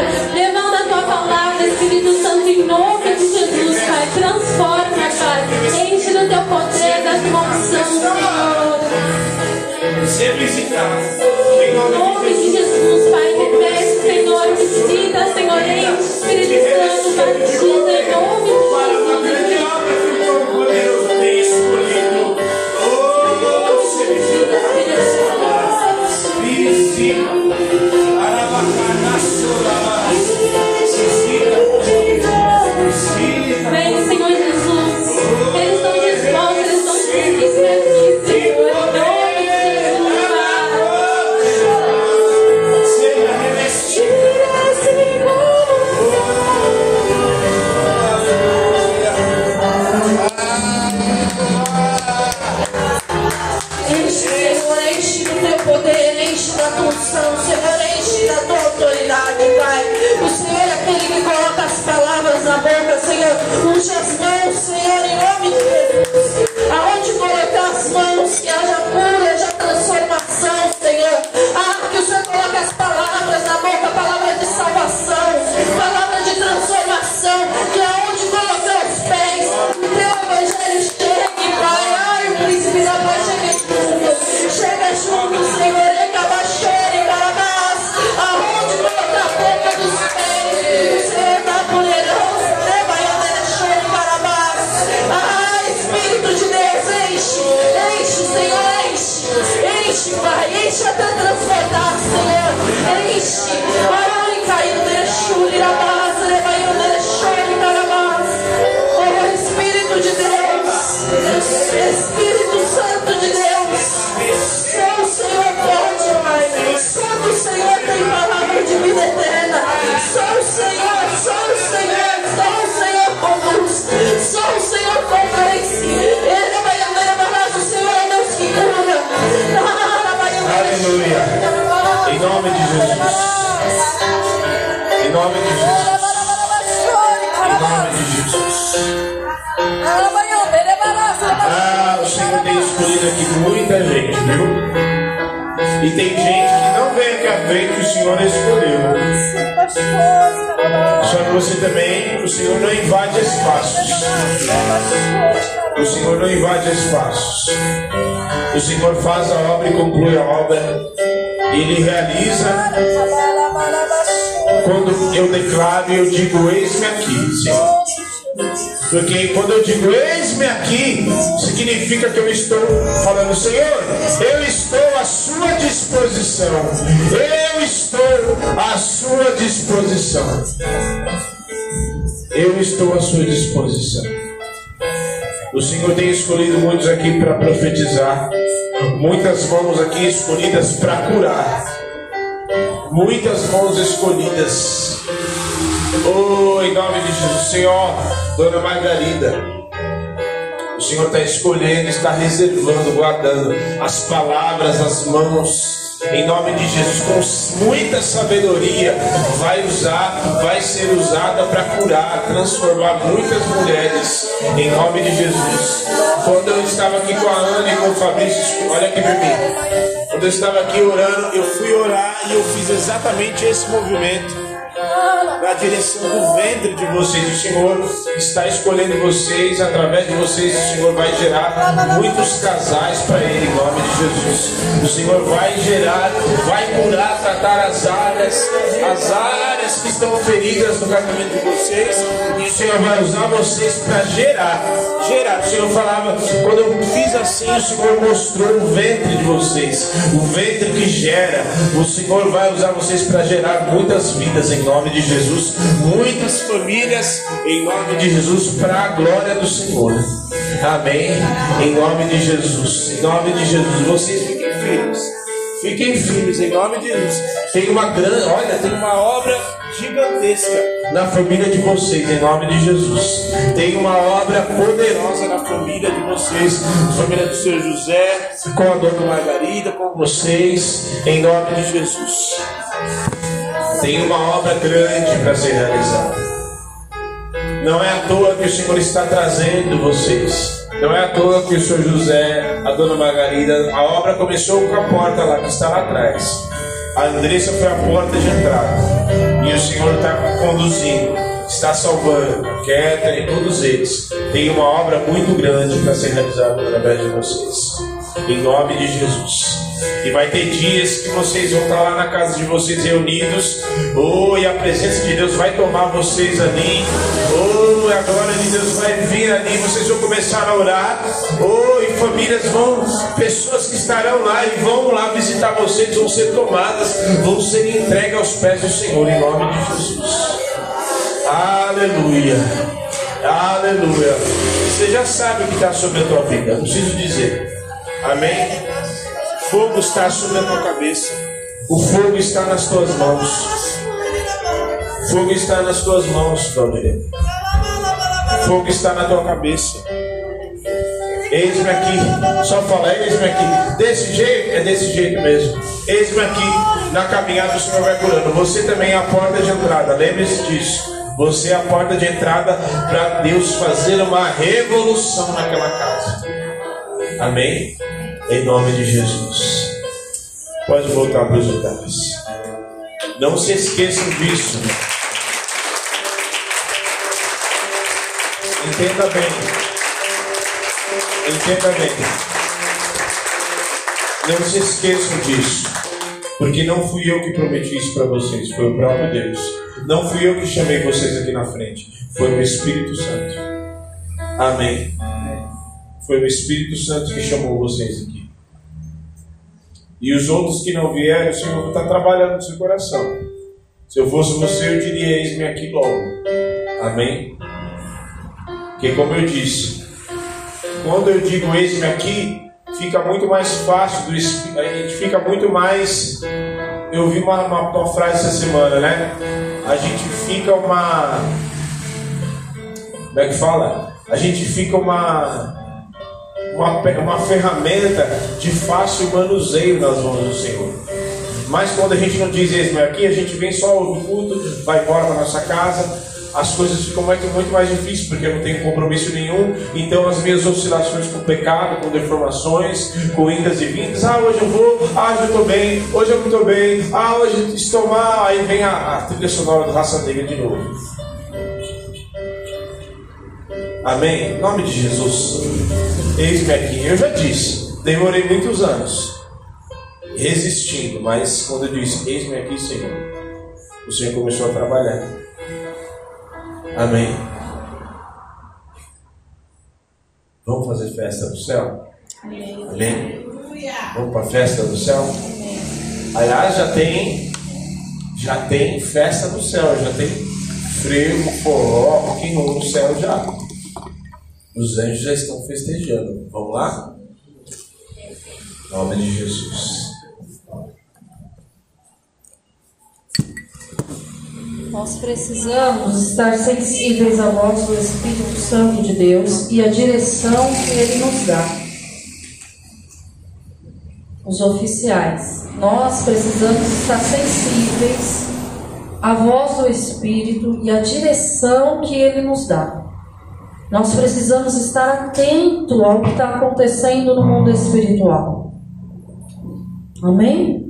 E tem gente que não vem aqui à frente, o Senhor escolheu. Só que você também, o Senhor não invade espaços. O Senhor não invade espaços. O Senhor faz a obra e conclui a obra. Ele realiza quando eu declaro eu digo: Eis-me aqui, Senhor. Porque quando eu digo eis-me aqui, significa que eu estou falando, Senhor, eu estou à sua disposição. Eu estou à sua disposição. Eu estou à sua disposição. O Senhor tem escolhido muitos aqui para profetizar, muitas mãos aqui escolhidas para curar, muitas mãos escolhidas Oh, em nome de Jesus, Senhor, Dona Margarida, Senhor está escolhendo, está reservando, guardando as palavras, as mãos. Em nome de Jesus, com muita sabedoria, vai usar, vai ser usada para curar, transformar muitas mulheres. Em nome de Jesus. Quando eu estava aqui com a Ana e com o Fabrício, olha aqui para mim. Quando eu estava aqui orando, eu fui orar e eu fiz exatamente esse movimento na direção do ventre de vocês. O Senhor está escolhendo vocês, através de vocês, o Senhor vai gerar muitos casais para Ele, em nome de Jesus. O Senhor vai gerar, vai curar, tratar as áreas, as áreas que estão feridas no casamento de vocês, e o Senhor vai usar vocês para gerar, gerar. O Senhor falava, quando eu fiz assim, o Senhor mostrou o ventre de vocês, o ventre que gera. O Senhor vai usar vocês para gerar muitas vidas em nome de Jesus, muitas famílias em nome de Jesus, para a glória do Senhor. Amém. Em nome de Jesus, em nome de Jesus, vocês fiquem firmes. Fiquem firmes em nome de Jesus. Tem uma grande, olha, tem uma obra gigantesca na família de vocês, em nome de Jesus. Tem uma obra poderosa na família de vocês, família do Senhor José, com a dona Margarida, com vocês, em nome de Jesus. Tem uma obra grande para ser realizada. Não é à toa que o Senhor está trazendo vocês. Não é à toa que o Senhor José, a dona Margarida, a obra começou com a porta lá que está lá atrás. A Andressa foi a porta de entrada. E o Senhor está conduzindo, está salvando, quieta e todos eles. Tem uma obra muito grande para ser realizada através de vocês. Em nome de Jesus. E vai ter dias que vocês vão estar lá na casa de vocês reunidos. Oh, e a presença de Deus vai tomar vocês ali. Oh, a glória de Deus vai vir ali. Vocês vão começar a orar. Oh, e famílias vão, pessoas que estarão lá e vão lá visitar vocês, vão ser tomadas, vão ser entregues aos pés do Senhor, em nome de Jesus. Aleluia. Aleluia. Você já sabe o que está sobre a tua vida, não preciso dizer. Amém? Fogo está sobre a tua cabeça. O fogo está nas tuas mãos. O fogo está nas tuas mãos. O fogo está na tua cabeça. Eis-me aqui. Só fala, eis-me aqui. Desse jeito, é desse jeito mesmo. Eis-me aqui. Na caminhada o Senhor vai curando. Você também é a porta de entrada. Lembre-se disso. Você é a porta de entrada para Deus fazer uma revolução naquela casa. Amém? Em nome de Jesus. Pode voltar para os lugares. Não se esqueçam disso. Entenda bem. Entenda bem. Não se esqueçam disso. Porque não fui eu que prometi isso para vocês, foi o próprio Deus. Não fui eu que chamei vocês aqui na frente, foi o Espírito Santo. Amém. Foi o Espírito Santo que chamou vocês aqui. E os outros que não vieram, o Senhor está trabalhando no seu coração. Se eu fosse você, eu diria: Eis-me aqui logo. Amém? Porque, como eu disse, quando eu digo eis-me aqui, fica muito mais fácil, do, a gente fica muito mais. Eu vi uma, uma, uma frase essa semana, né? A gente fica uma. Como é que fala? A gente fica uma uma, uma ferramenta de fácil manuseio nas mãos do Senhor. Mas quando a gente não diz isso aqui, a gente vem só o culto, vai embora para nossa casa, as coisas ficam muito, muito mais difíceis, porque eu não tenho compromisso nenhum. Então as minhas oscilações com pecado, com deformações, com indas e vindas, ah, hoje eu vou, ah, eu estou bem, hoje eu não estou bem, ah, hoje estou mal, aí vem a, a trilha sonora do Raça Negra de novo. Amém? Em nome de Jesus. Eis-me aqui. Eu já disse, demorei muitos anos resistindo, mas quando eu disse, eis-me aqui, Senhor, o Senhor começou a trabalhar. Amém. Vamos fazer festa do céu? Amém. Amém. Vamos para a festa do céu? Amém. Aliás, já tem, já tem festa do céu, já tem frevo, forró, que no céu já. Os anjos já estão festejando. Vamos lá? Em nome de Jesus.
Nós precisamos estar sensíveis à voz do Espírito Santo de Deus e à direção que ele nos dá. Os oficiais, nós precisamos estar sensíveis à voz do Espírito e à direção que ele nos dá. Nós precisamos estar atento ao que está acontecendo no mundo espiritual. Amém?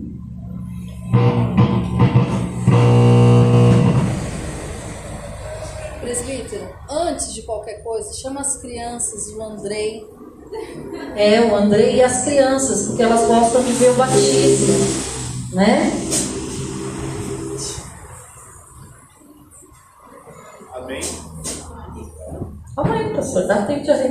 Presbítero, antes de qualquer coisa, chama as crianças, o Andrei.
É, o Andrei e as crianças, porque elas gostam de ver o batismo, né? あんまりこ
とするなって言っちゃうね。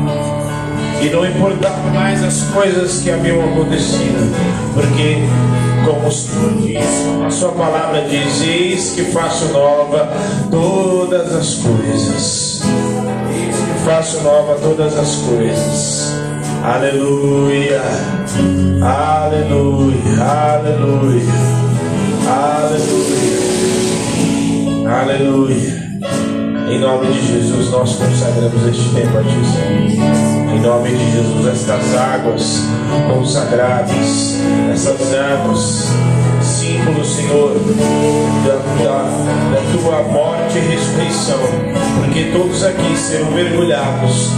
e não importava mais as coisas que haviam acontecido, porque, como tu diz, a sua palavra diz: Eis que faço nova todas as coisas. Eis que faço nova todas as coisas. Aleluia, aleluia, aleluia,
aleluia, aleluia. Em nome de Jesus, nós consagramos este tempo a Ti, Senhor. Em nome de Jesus, estas águas consagradas, essas águas, símbolo, Senhor, da, da, da Tua morte e ressurreição, porque todos aqui serão mergulhados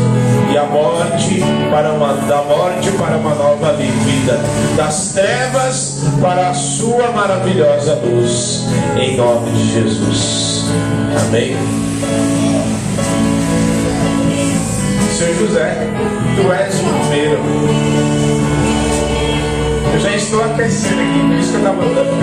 e a morte para uma, da morte para uma nova vida, das trevas para a Sua maravilhosa luz, em nome de Jesus. Amém. Seu José, tu és o primeiro. Eu já estou aquecendo aqui, por isso que eu estava andando,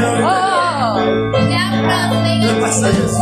Ela entendeu, hein?
Oh!
Vai passar Jesus.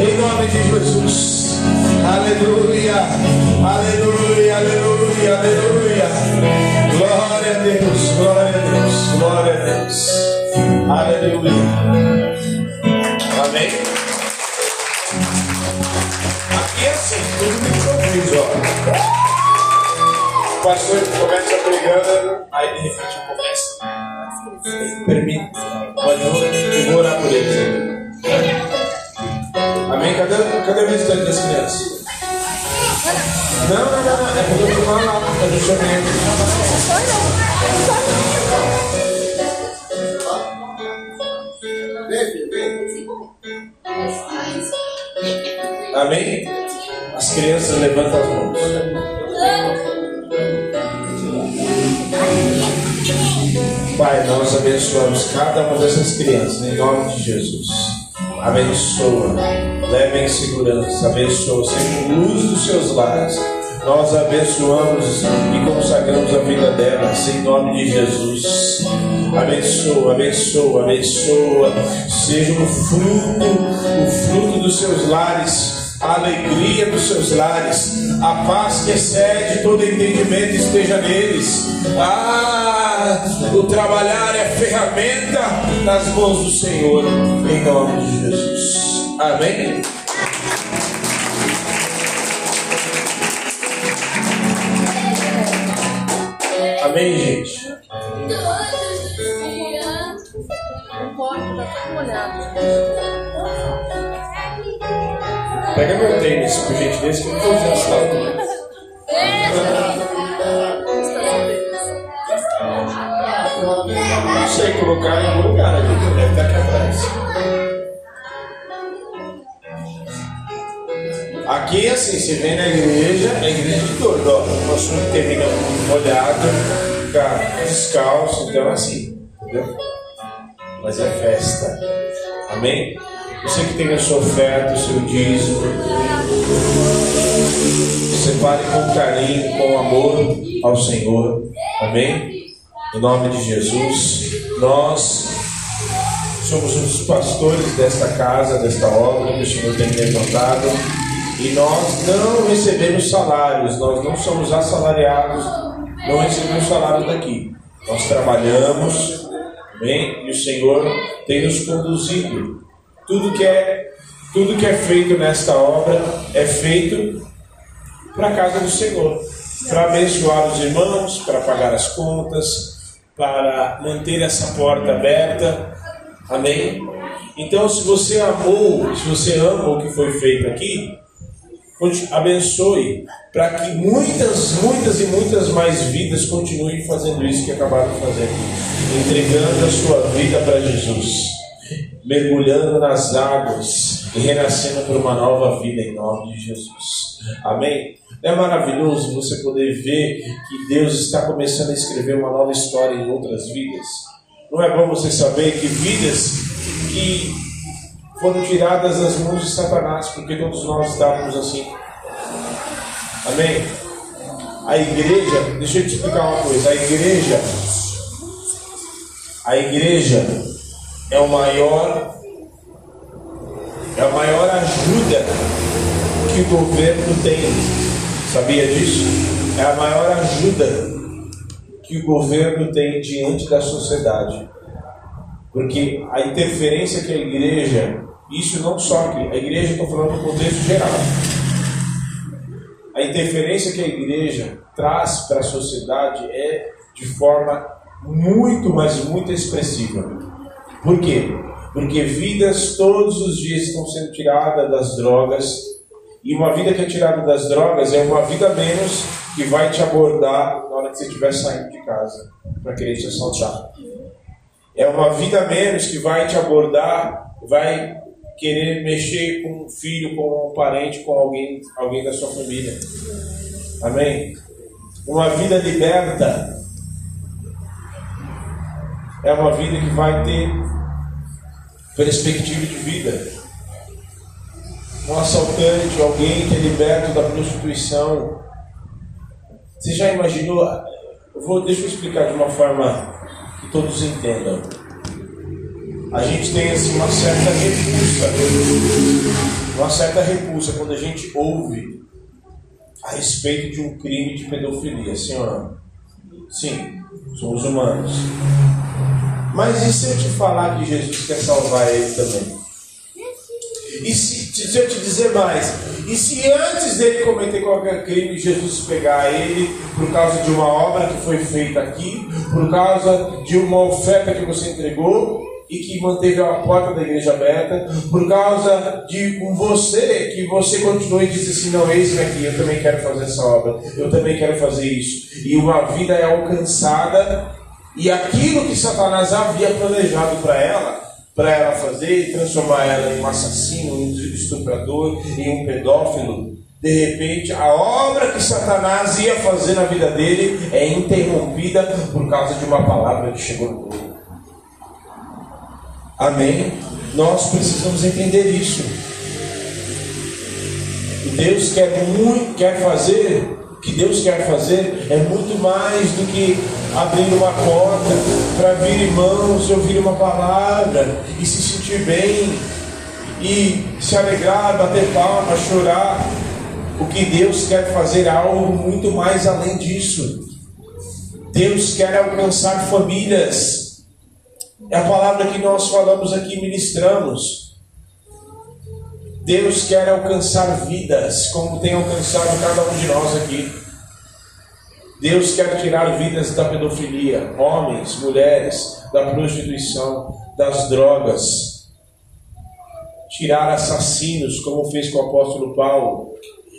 Em
nome de Jesus. Aleluia. Aleluia, aleluia, aleluia. Glória a Deus, glória a Deus, glória a Deus. Aleluia. Amém. Aqui é assim, tudo tem improviso, ó. O pastor começa pregando, aí de repente eu começo. Permite. Pode eu vou orar por eles. Cadê, cadê o restante das crianças? Não, não, não, não. É porque eu fui lá, é do chamamento. Amém? As crianças levantam as mãos. Pai, nós abençoamos cada uma dessas crianças, em nome de Jesus. Abençoa, leve em segurança, abençoa, seja luz dos seus lares. Nós abençoamos e consagramos a vida delas, em nome de Jesus. Abençoa, abençoa, abençoa. Seja o fruto, o fruto dos seus lares, a alegria dos seus lares, a paz que excede todo entendimento esteja neles. Ah, o trabalhar é ferramenta nas mãos do Senhor, em nome de Jesus. Amém. Amém, gente. Pega meu tênis, por gentileza, que eu não vou usar salto. Não sei colocar em algum lugar ali, deve estar aqui atrás. Aqui, assim, você vem na igreja, é igreja de todo, ó. O nosso termina molhado, fica descalço, então assim, entendeu? Mas é festa. Amém? Você que tem a sua oferta, o seu dízimo, separe com carinho, com amor ao Senhor. Amém? Em nome de Jesus, nós somos os pastores desta casa, desta obra que o Senhor tem levantado. E nós não recebemos salários, nós não somos assalariados, não recebemos salário daqui. Nós trabalhamos, amém? E o Senhor tem nos conduzido. Tudo que é, tudo que é feito nesta obra é feito para a casa do Senhor, para abençoar os irmãos, para pagar as contas, para manter essa porta aberta. Amém? Então, se você amou, se você ama o que foi feito aqui, abençoe para que muitas, muitas e muitas mais vidas continuem fazendo isso que acabaram aqui, entregando a sua vida para Jesus, mergulhando nas águas e renascendo por uma nova vida em nome de Jesus. Amém? É maravilhoso você poder ver que Deus está começando a escrever uma nova história em outras vidas? Não é bom você saber que vidas que foram tiradas das mãos de Satanás, porque todos nós estávamos assim. Amém? A igreja, deixa eu te explicar uma coisa, a igreja, a igreja é o maior, é a maior ajuda que o governo tem. Sabia disso? É a maior ajuda que o governo tem diante da sociedade. Porque a interferência que a igreja, isso não só a igreja, estou falando no contexto geral. A interferência que a igreja traz para a sociedade é de forma muito, mas muito expressiva. Por quê? Porque vidas todos os dias estão sendo tiradas das drogas, e uma vida que é tirada das drogas é uma vida menos que vai te abordar na hora que você estiver saindo de casa para querer te assaltar. É uma vida menos que vai te abordar, vai querer mexer com um filho, com um parente, com alguém, alguém da sua família. Amém? Uma vida liberta é uma vida que vai ter perspectiva de vida um assaltante, alguém que é liberto da prostituição. Você já imaginou? Vou, deixa eu explicar de uma forma que todos entendam. A gente tem assim uma certa repulsa, uma certa repulsa quando a gente ouve a respeito de um crime de pedofilia, senhor. Sim, somos humanos. Mas e se eu te falar que Jesus quer salvar ele também? E se, se eu te dizer mais, e se antes dele cometer qualquer crime, Jesus pegar ele por causa de uma obra que foi feita aqui, por causa de uma oferta que você entregou e que manteve a porta da igreja aberta, por causa de você, que você continuou e disse assim: não, eis-me aqui, eu também quero fazer essa obra, eu também quero fazer isso. E uma vida é alcançada, e aquilo que Satanás havia planejado para ela para ela fazer e transformar ela em um assassino, um estuprador, em um pedófilo. De repente, a obra que Satanás ia fazer na vida dele é interrompida por causa de uma palavra que chegou no corpo. Amém? Nós precisamos entender isso. E Deus quer muito, quer fazer, o que Deus quer fazer é muito mais do que abrir uma porta para vir irmãos ouvir uma palavra e se sentir bem e se alegrar, bater palmas, chorar. O que Deus quer fazer é algo muito mais além disso. Deus quer alcançar famílias. É a palavra que nós falamos aqui, ministramos. Deus quer alcançar vidas, como tem alcançado cada um de nós aqui. Deus quer tirar vidas da pedofilia, homens, mulheres, da prostituição. das drogas, tirar assassinos, como fez com o apóstolo Paulo,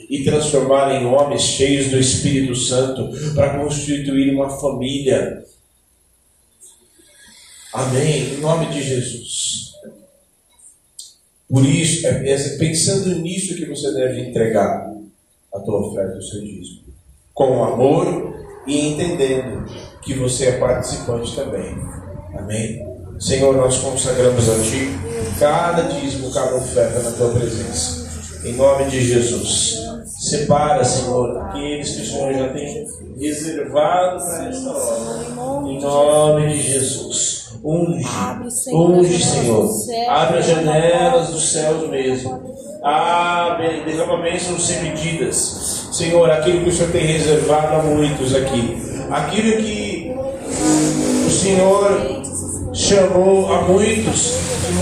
e transformar em homens cheios do Espírito Santo para constituir uma família. Amém. Em nome de Jesus. Por isso, é, é pensando nisso que você deve entregar a tua oferta, o seu dízimo. Com amor e entendendo que você é participante também. Amém? Senhor, nós consagramos a Ti cada dízimo, cada oferta na Tua presença. Em nome de Jesus. Separa, Senhor, aqueles que o Senhor já tem reservado para esta hora. Em nome de Jesus. Unge, unge, Senhor. Abre as janelas dos céus mesmo. Abre, derrama bênçãos sem medidas. Senhor, aquilo que o Senhor tem reservado a muitos aqui. Aquilo que o Senhor chamou a muitos,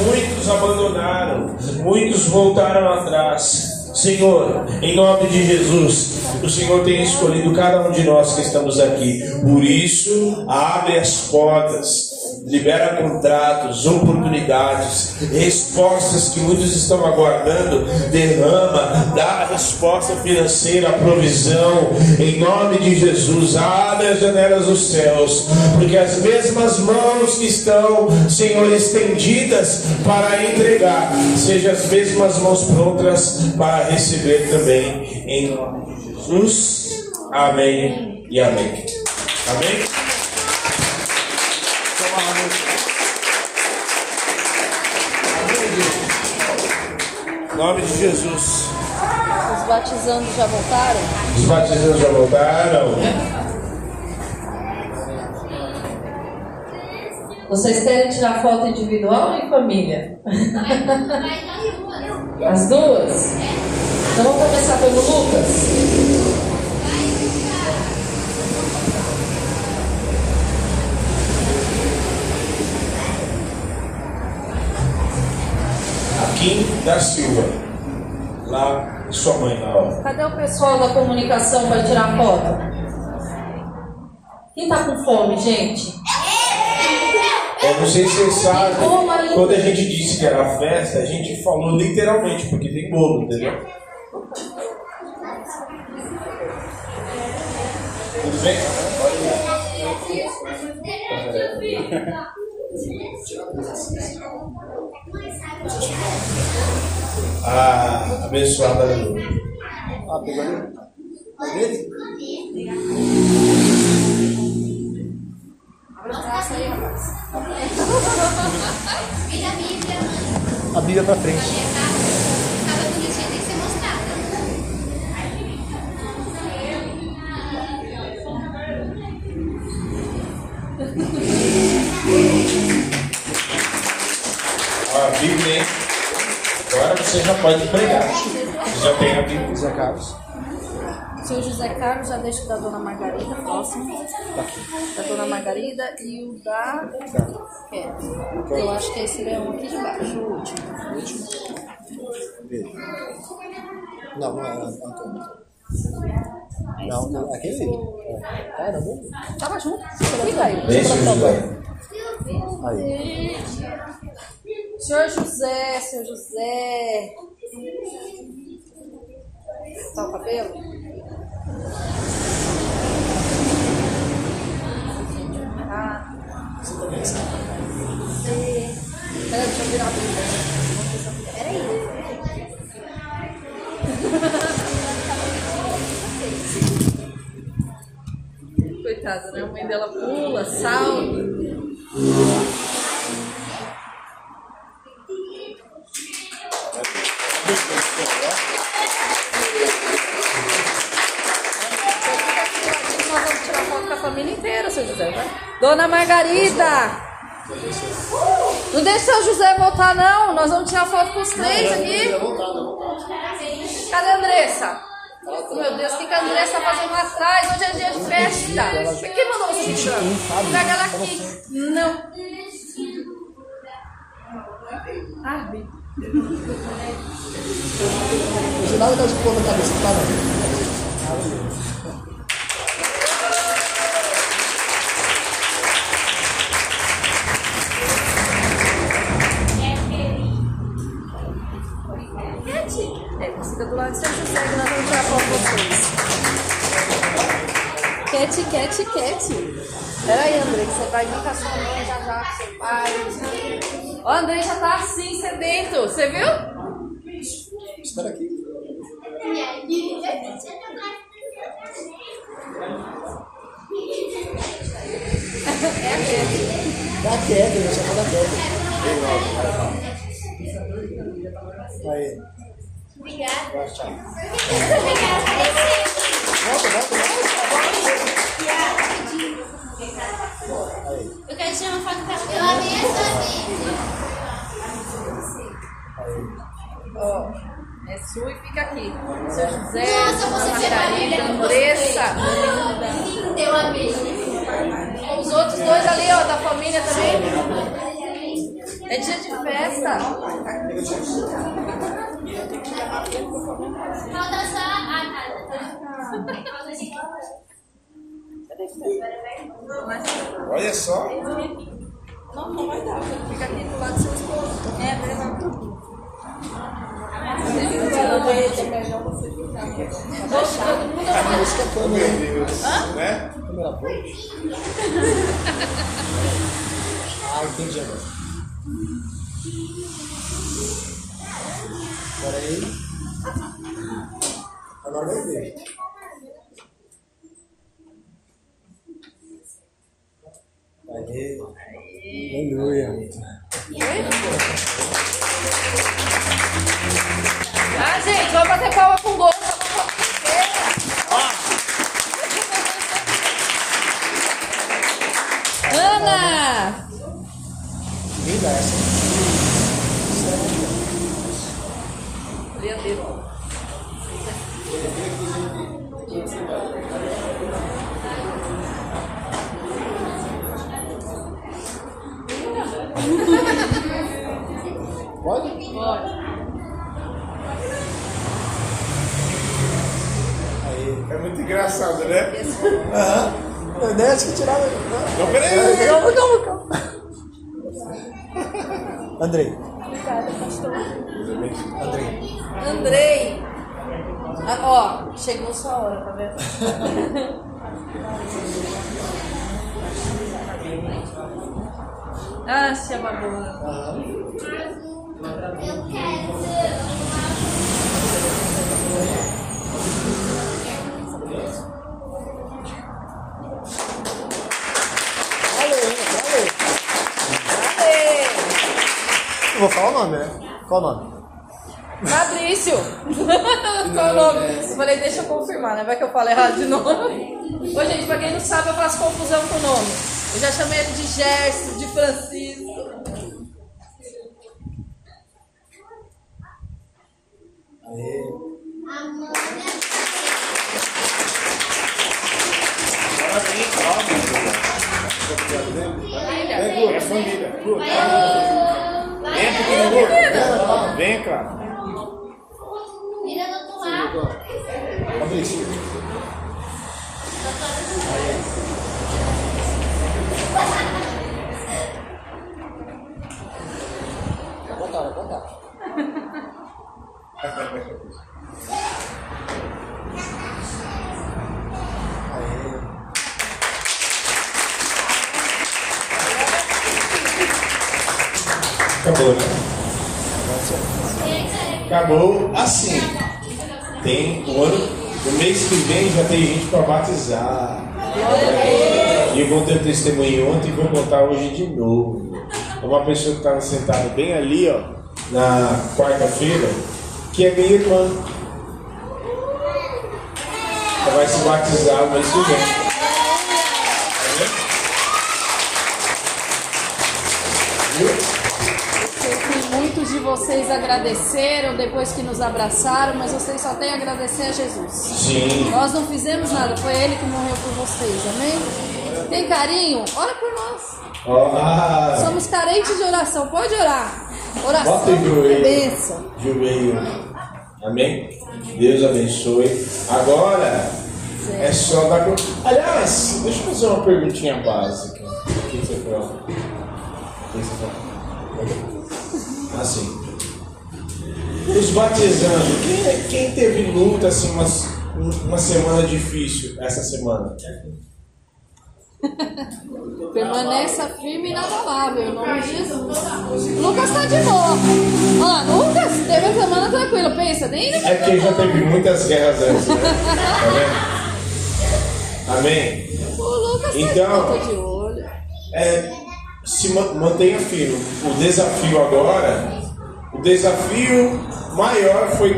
muitos abandonaram, muitos voltaram atrás. Senhor, em nome de Jesus, o Senhor tem escolhido cada um de nós que estamos aqui. Por isso, abre as portas, libera contratos, oportunidades, respostas que muitos estão aguardando. Derrama, dá a resposta financeira, a provisão. Em nome de Jesus, abre as janelas dos céus, porque as mesmas mãos que estão, Senhor, estendidas para entregar, sejam as mesmas mãos prontas para receber também. Em nome de Jesus. Amém e amém. Amém? Nome de Jesus.
Os batizando já voltaram?
Os batizandos já voltaram.
Vocês querem tirar foto individual ou em família? As duas? Então vamos começar pelo Lucas.
Da Silva. Lá, sua mãe lá, ó.
Cadê o pessoal da comunicação para tirar foto? Quem tá com fome, gente?
Eu não sei se vocês sabem, quando a gente disse que era festa, a gente falou literalmente, porque tem bolo, entendeu? Tudo bem? Ah, abençoada Lu.
Ah, pegou ali?
A Bíblia, mãe.
A Bíblia pra frente.
Você já pode pregar. Você já tem a Bíblia.
Zé Carlos.
O senhor José Carlos já deixa o da dona Margarida, próximo. Da dona Margarida e o da. É. Eu acho que esse é um aqui de baixo, o último.
Dele. Não, não é Antônio. Não, não, aquele. É. Caramba.
Tava junto. Fica aí.
Seu José.
Aí.
Senhor José, senhor José. Tá o cabelo? Ah. Peraí, deixa eu virar a Bíblia. Peraí. Coitada, né? A mãe dela pula, salta. Nós vamos tirar foto com a família inteira, seu José, vai? Dona Margarida! Não deixa o seu José voltar, não. Nós vamos tirar foto com os três aqui. Cadê a Andressa? Meu Deus, o que que a Andressa tá fazendo lá atrás? Hoje é dia de festa. Quem mandou você tirar? Pega ela aqui. Não. Arbi.
Você nada está de ponta cabeça, tá não.
Fica do lado, você consegue, nós vamos tirar vocês. Cat, cat, cat. Peraí, André, que você vai vir com a sua mãe já já com seu pai. Ó, Andrei já tá assim, sedento. Você viu?
Espera aqui.
É aquele.
Dá queda, eu chamo da queda. Aí,
Obrigada.
vai, tchau.
Obrigada.
Volta, volta, volta. Aí,
Eu quero tirar uma foto com ela. Eu amei essa
Ó, é sua e fica aqui. Seu José,
Nossa, você
Margarida,
maravilhosa.
Andressa.
Linda, eu amei.
Os outros dois ali, ó, da família também. É dia de festa.
Falta só a casa.
Olha só.
Não, não vai dar. Fica aqui do lado do seu esposo. É, vai levar tudo.
A música
Meu
câmera.
Deus. Né?
Câmera boa. Ah, entendi agora. Agora aí. Agora vai ver. Aleluia.
Ah, gente, vamos bater palma com gosto. Ana!
Linda essa.
Briadeiro.
Pode?
Pode.
Aí.
É muito engraçado, né?
Aham. Eu nem acho que tirava.
Não, peraí.
Calma, calma, calma. Andrei. Andrei.
Andrei. Ah, ó, chegou sua hora, tá vendo? ah, se ababou.
Aham.
Eu quero.
Eu vou falar o nome, né? Qual o nome?
Fabrício! Qual o nome? Eu falei, deixa eu confirmar, né? Vai que eu falo errado de nome. Ô, gente, pra quem não sabe, eu faço confusão com o nome. Eu já chamei ele de Gerson, de Francisco.
Parabéns, calma. É família. Vem, pequeno gordo. Vem, cara.
Vira do outro lado.
Fabrício. Vai botar, vai botar. Aí.
Acabou, né? Acabou assim. Tem o ano. No mês que vem já tem gente para batizar. E eu contei o testemunho ontem e vou contar hoje de novo. É uma pessoa que estava sentada bem ali, ó, na quarta-feira, que é minha irmã. Ela vai se batizar o mês que vem. Viu?
Que muitos de vocês agradeceram depois que nos abraçaram, mas vocês só têm a agradecer a Jesus.
Sim.
Nós não fizemos nada, foi Ele que morreu por vocês, amém? Tem carinho? Ora por nós.
Ó, ah,
Somos carentes de oração, pode orar. Oração
Bota o
é
joelho.
bênção.
joelho. Amém? Deus abençoe. Agora é só dar. Aliás, deixa eu fazer uma perguntinha básica. O que você falou? O que você falou? Assim. Os batizando, quem, quem teve luta assim, uma, uma semana difícil essa semana?
Permaneça firme e inabalável, em nome de Jesus. Lucas tá de boa. Ó, Lucas teve a semana tranquila. Pensa, nem
É porque já teve muitas guerras antes, né? Tá vendo? Amém?
o Lucas
Então-
tá de olho.
É, se ma- mantenha firme. O desafio agora, o desafio maior foi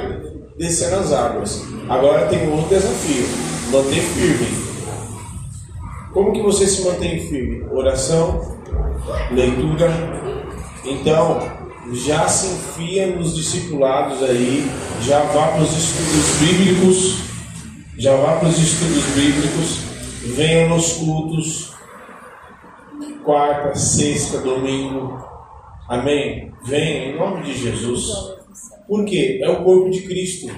descer nas águas. Agora tem um outro desafio, manter firme. Como que você se mantém firme? Oração, leitura. Então, já se enfia nos discipulados aí, já vá para os estudos bíblicos, já vá para os estudos bíblicos, venha nos cultos, quarta, sexta, domingo. Amém? Venha em nome de Jesus. Por quê? É o corpo de Cristo.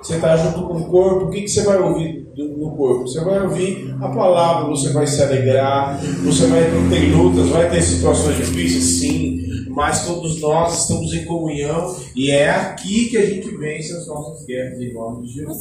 Você está junto com o corpo, o que, que você vai ouvir no corpo? Você vai ouvir a palavra, você vai se alegrar, você vai ter lutas, vai ter situações difíceis, sim, mas todos nós estamos em comunhão e é aqui que a gente vence as nossas guerras em nome de Jesus.